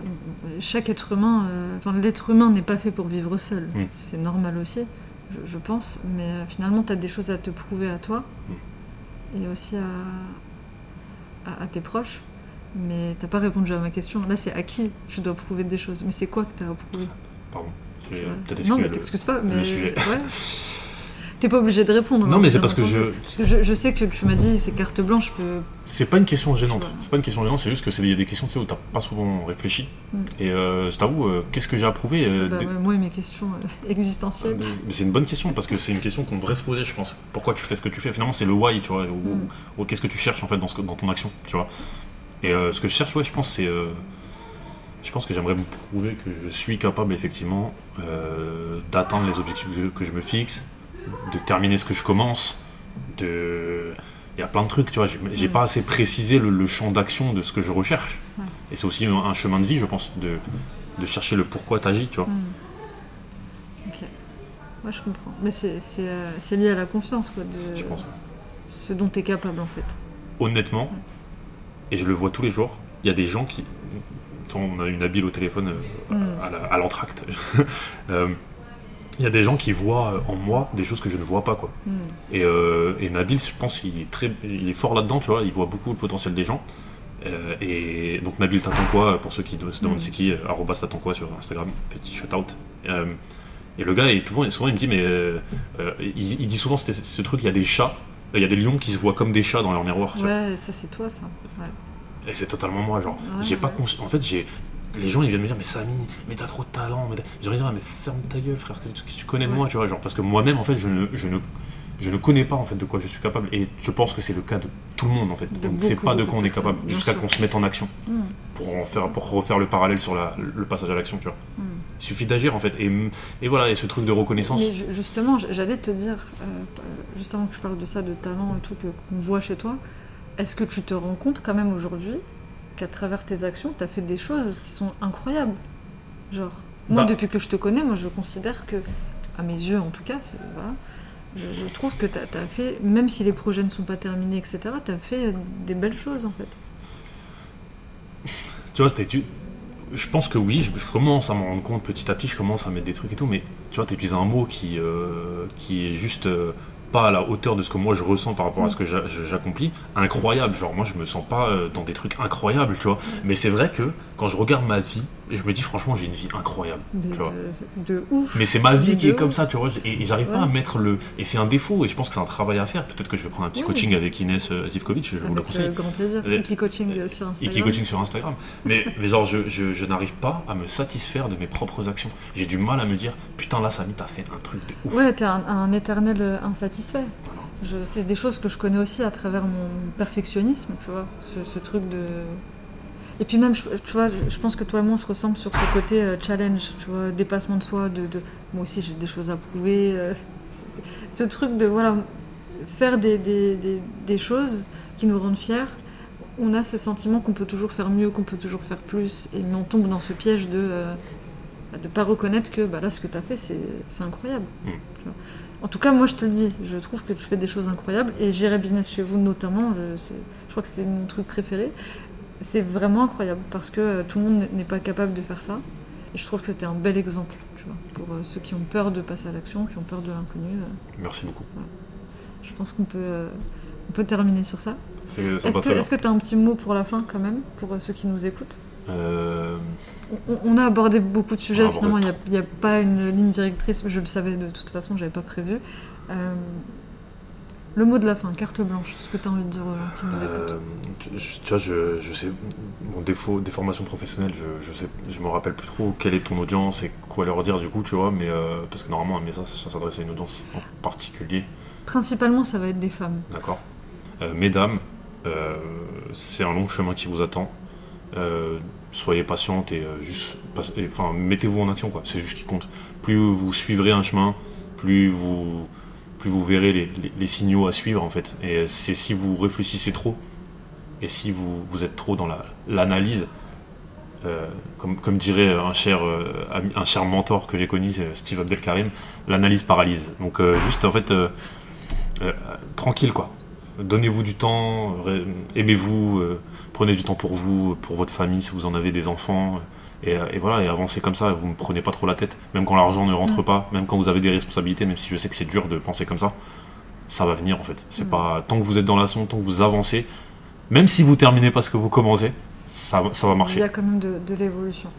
chaque être humain, euh, enfin l'être humain n'est pas fait pour vivre seul. Mm. C'est normal aussi, je, je pense. Mais euh, finalement, tu as des choses à te prouver à toi Mm. et aussi à, à, à tes proches. Mais t'as pas répondu à ma question. Là, c'est à qui je dois prouver des choses? Mais c'est quoi que tu as à prouver? Pardon? Peut-être Non, mais le- t'excuses pas. Mais le sujet. Ouais. T'es pas obligé de répondre. Non, hein, mais c'est parce que je. Parce que je, je sais que tu m'as dit c'est carte blanche, je peux. C'est pas une question gênante. C'est pas une question gênante, c'est juste que c'est des, des questions tu sais, où t'as pas souvent réfléchi. Mm. Et euh, je t'avoue, euh, qu'est-ce que j'ai à prouver euh, Bah, des- ouais, moi et mes questions euh, existentielles. Mais c'est une bonne question parce que c'est une question qu'on devrait se poser, je pense. Pourquoi tu fais ce que tu fais? Finalement, c'est le why, tu vois. Ou, Mm. ou qu'est-ce que tu cherches en fait dans, ce que- dans ton action, tu vois. Et ce que je cherche, ouais, je pense, c'est. je pense que j'aimerais me prouver que je suis capable, effectivement, euh, d'atteindre les objectifs que je, que je me fixe, de terminer ce que je commence, de. Il y a plein de trucs, tu vois. J'ai j'ai Mm. pas assez précisé le, le champ d'action de ce que je recherche. Ouais. Et c'est aussi un, chemin de vie, je pense, de, de chercher le pourquoi t'agis, tu vois. Hmm. Ok. Moi, je comprends. Mais c'est euh, lié à la confiance, quoi, de Je pense. ce dont tu es capable, en fait. honnêtement, et je le vois tous les jours, il y a des gens qui. On a une habile au téléphone euh, Mm. à l'entracte, euh, il y a des gens qui voient en moi des choses que je ne vois pas, quoi. Hmm. Et, euh, et Nabil, je pense qu'il est, très, il est fort là-dedans, tu vois, il voit beaucoup le potentiel des gens. Euh, et donc Nabil t'attends quoi pour ceux qui se demandent Mm. c'est qui euh, arrobas t'attends quoi sur Instagram petit shout out Euh, et le gars est souvent, souvent il me dit mais euh, euh, il, il dit souvent ce, ce truc il y a des chats il y a des lions qui se voient comme des chats dans leur miroir tu vois. Ouais, ça, c'est toi, ça. Ouais. Et c'est totalement moi, genre. Ouais, j'ai pas ouais. conscience. En fait, j'ai. Les gens ils viennent me dire, mais Samy, mais t'as trop de talent. Mais je leur dis, mais ferme ta gueule, frère, qu'est-ce que tu connais de Ouais. moi, tu vois. Genre, parce que moi-même, en fait, je ne, je, ne, je ne connais pas en fait de quoi je suis capable. Et je pense que c'est le cas de tout le monde, en fait. De On ne sait pas de quoi on est capable, jusqu'à qu'on se mette en action. Hmm. Pour, en faire, pour refaire le parallèle sur la, le passage à l'action, tu vois. Hmm. Il suffit d'agir, en fait. Et, et voilà, et ce truc de reconnaissance. Mais justement, j'allais te dire, euh, juste avant que tu parles de ça, de talent et tout, qu'on voit chez toi, est-ce que tu te rends compte quand même aujourd'hui qu'à travers tes actions, tu as fait des choses qui sont incroyables Genre, moi, Bah. depuis que je te connais, moi, je considère que, à mes yeux en tout cas, voilà, je, je trouve que tu as, fait, même si les projets ne sont pas terminés, etc., tu as fait des belles choses en fait. Tu vois, tu- je pense que oui, je, je commence à m'en rendre compte petit à petit, je commence à mettre des trucs et tout, mais tu vois, tu utilises un mot qui, euh, qui est juste euh, pas à la hauteur de ce que moi je ressens par rapport à ce que j'a- j'accomplis, incroyable. Genre, moi, je me sens pas euh, dans des trucs incroyables, tu vois. Mais c'est vrai que quand je regarde ma vie, je me dis, franchement, j'ai une vie incroyable. Mais tu vois. de, de ouf. Mais c'est ma vie qui est comme ça, tu vois. Et, et j'arrive pas à mettre le. Et c'est un défaut, et je pense que c'est un travail à faire. Peut-être que je vais prendre un petit coaching avec Inès euh, Zivkovic, je vous le Avec conseille. euh, grand plaisir. Et- Iki Coaching euh, sur Instagram. Iki Coaching sur Instagram. Mais, mais genre, je, je, je n'arrive pas à me satisfaire de mes propres actions. J'ai du mal à me dire, putain, là, Samy, t'as fait un truc de ouf. Ouais, t'es un, un éternel euh, insatisfait. Voilà. C'est des choses que je connais aussi à travers mon perfectionnisme, tu vois, ce, ce truc de... Et puis même, je- tu vois, je pense que toi et moi, on se ressemble sur ce côté euh, challenge, tu vois, dépassement de soi, de... de- Moi aussi, j'ai des choses à prouver. euh, ce truc de, voilà, faire des, des, des- des choses qui nous rendent fiers, on a ce sentiment qu'on peut toujours faire mieux, qu'on peut toujours faire plus, et on tombe dans ce piège de... euh, bah, de pas reconnaître que bah, là, ce que tu as fait, c'est incroyable. Mm. tu vois. En tout cas, moi, je te le dis, je trouve que tu fais des choses incroyables. Et gérer business chez vous, notamment, je crois que c'est mon truc préféré. C'est vraiment incroyable parce que euh, tout le monde n'est pas capable de faire ça. Et je trouve que tu es un bel exemple, tu vois, pour euh, ceux qui ont peur de passer à l'action, qui ont peur de l'inconnu. euh, Merci beaucoup. je pense qu'on peut, on peut terminer sur ça. Est-ce va que tu as un petit mot pour la fin, quand même, pour ceux qui nous écoutent? Euh, on, a abordé beaucoup de sujets, finalement, il n'y a, pas une ligne directrice, je le savais de toute façon, j'avais pas prévu. Euh, le mot de la fin, carte blanche, ce que tu as envie de dire aux gens qui nous écoutent. euh, tu tu vois, je, je sais, mon défaut, des formations professionnelles, je, je sais, je me rappelle plus trop quelle est ton audience et quoi leur dire du coup, tu vois, mais euh, parce que normalement un message ça s'adresse à une audience en particulier, Principalement, ça va être des femmes. d'accord Euh, Mesdames, c'est un long chemin qui vous attend. Soyez patientes et juste, enfin, mettez-vous en action, quoi. C'est juste ce qui compte. Plus vous suivrez un chemin, plus vous, plus vous verrez les, signaux à suivre, en fait. Et c'est si vous réfléchissez trop et si vous, vous êtes trop dans la- l'analyse, euh, comme, dirait un cher, euh, un cher mentor que j'ai connu, c'est Steve Abdelkarim, l'analyse paralyse. Donc euh, juste en fait, euh, euh, tranquille quoi. Donnez-vous du temps, aimez-vous, euh, prenez du temps pour vous, pour votre famille si vous en avez des enfants. Et, euh, et voilà, et avancez comme ça, vous ne prenez pas trop la tête. Même quand l'argent ne rentre Mm. pas, même quand vous avez des responsabilités, même si je sais que c'est dur de penser comme ça, ça va venir en fait. C'est Mm. pas tant que vous êtes dans l'action, tant que vous avancez, même si vous terminez pas ce que vous commencez, ça, va- ça va Il y marcher. a quand même de, de l'évolution.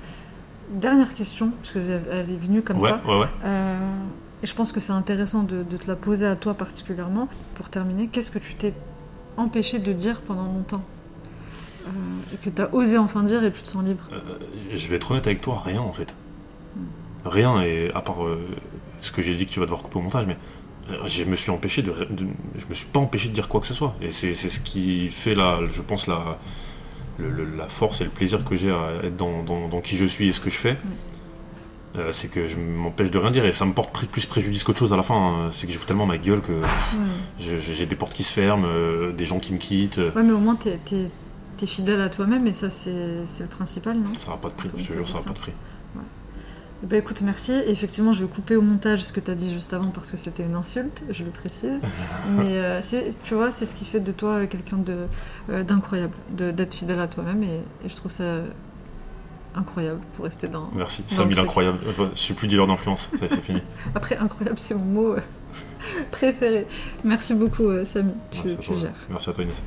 Dernière question, parce qu'elle est venue comme Ouais, ça. ouais, ouais. Euh, et je pense que c'est intéressant de, de te la poser à toi particulièrement. Pour terminer, qu'est-ce que tu t'es empêché de dire pendant longtemps? Et que tu as osé enfin dire et tu te sens libre Euh, je vais être honnête avec toi, rien en fait. Rien, et à part euh, ce que j'ai dit que tu vas devoir couper au montage, mais euh, je me suis empêché de, de- Je me suis pas empêché de dire quoi que ce soit. Et c'est c'est ce qui fait, la, je pense, la, le- le- la force et le plaisir que j'ai à être dans, dans- dans qui je suis et ce que je fais. Euh, c'est que je m'empêche de rien dire et ça me porte pré- plus préjudice qu'autre chose à la fin. hein. C'est que je joue tellement ma gueule que j'ai des portes qui se ferment, euh, des gens qui me quittent. euh, Ouais, mais au moins, t'es es, fidèle à toi-même et ça, c'est le principal, non? Ça n'a pas de prix, je te jure, ça n'a pas de prix. Ben, écoute, merci. Effectivement, je vais couper au montage ce que tu as dit juste avant parce que c'était une insulte, je le précise. Mais euh, tu vois, c'est ce qui fait de toi euh, quelqu'un euh, d'incroyable, de- d'être fidèle à toi-même. Et, et je trouve ça euh, incroyable pour rester dans. Merci, Dans Samy le truc. l'incroyable. Euh, Je suis plus dealer d'influence, c'est fini. Après, incroyable, c'est mon mot euh, préféré. Merci beaucoup, euh, Samy. Tu, Merci tu gères. Merci à toi Inès.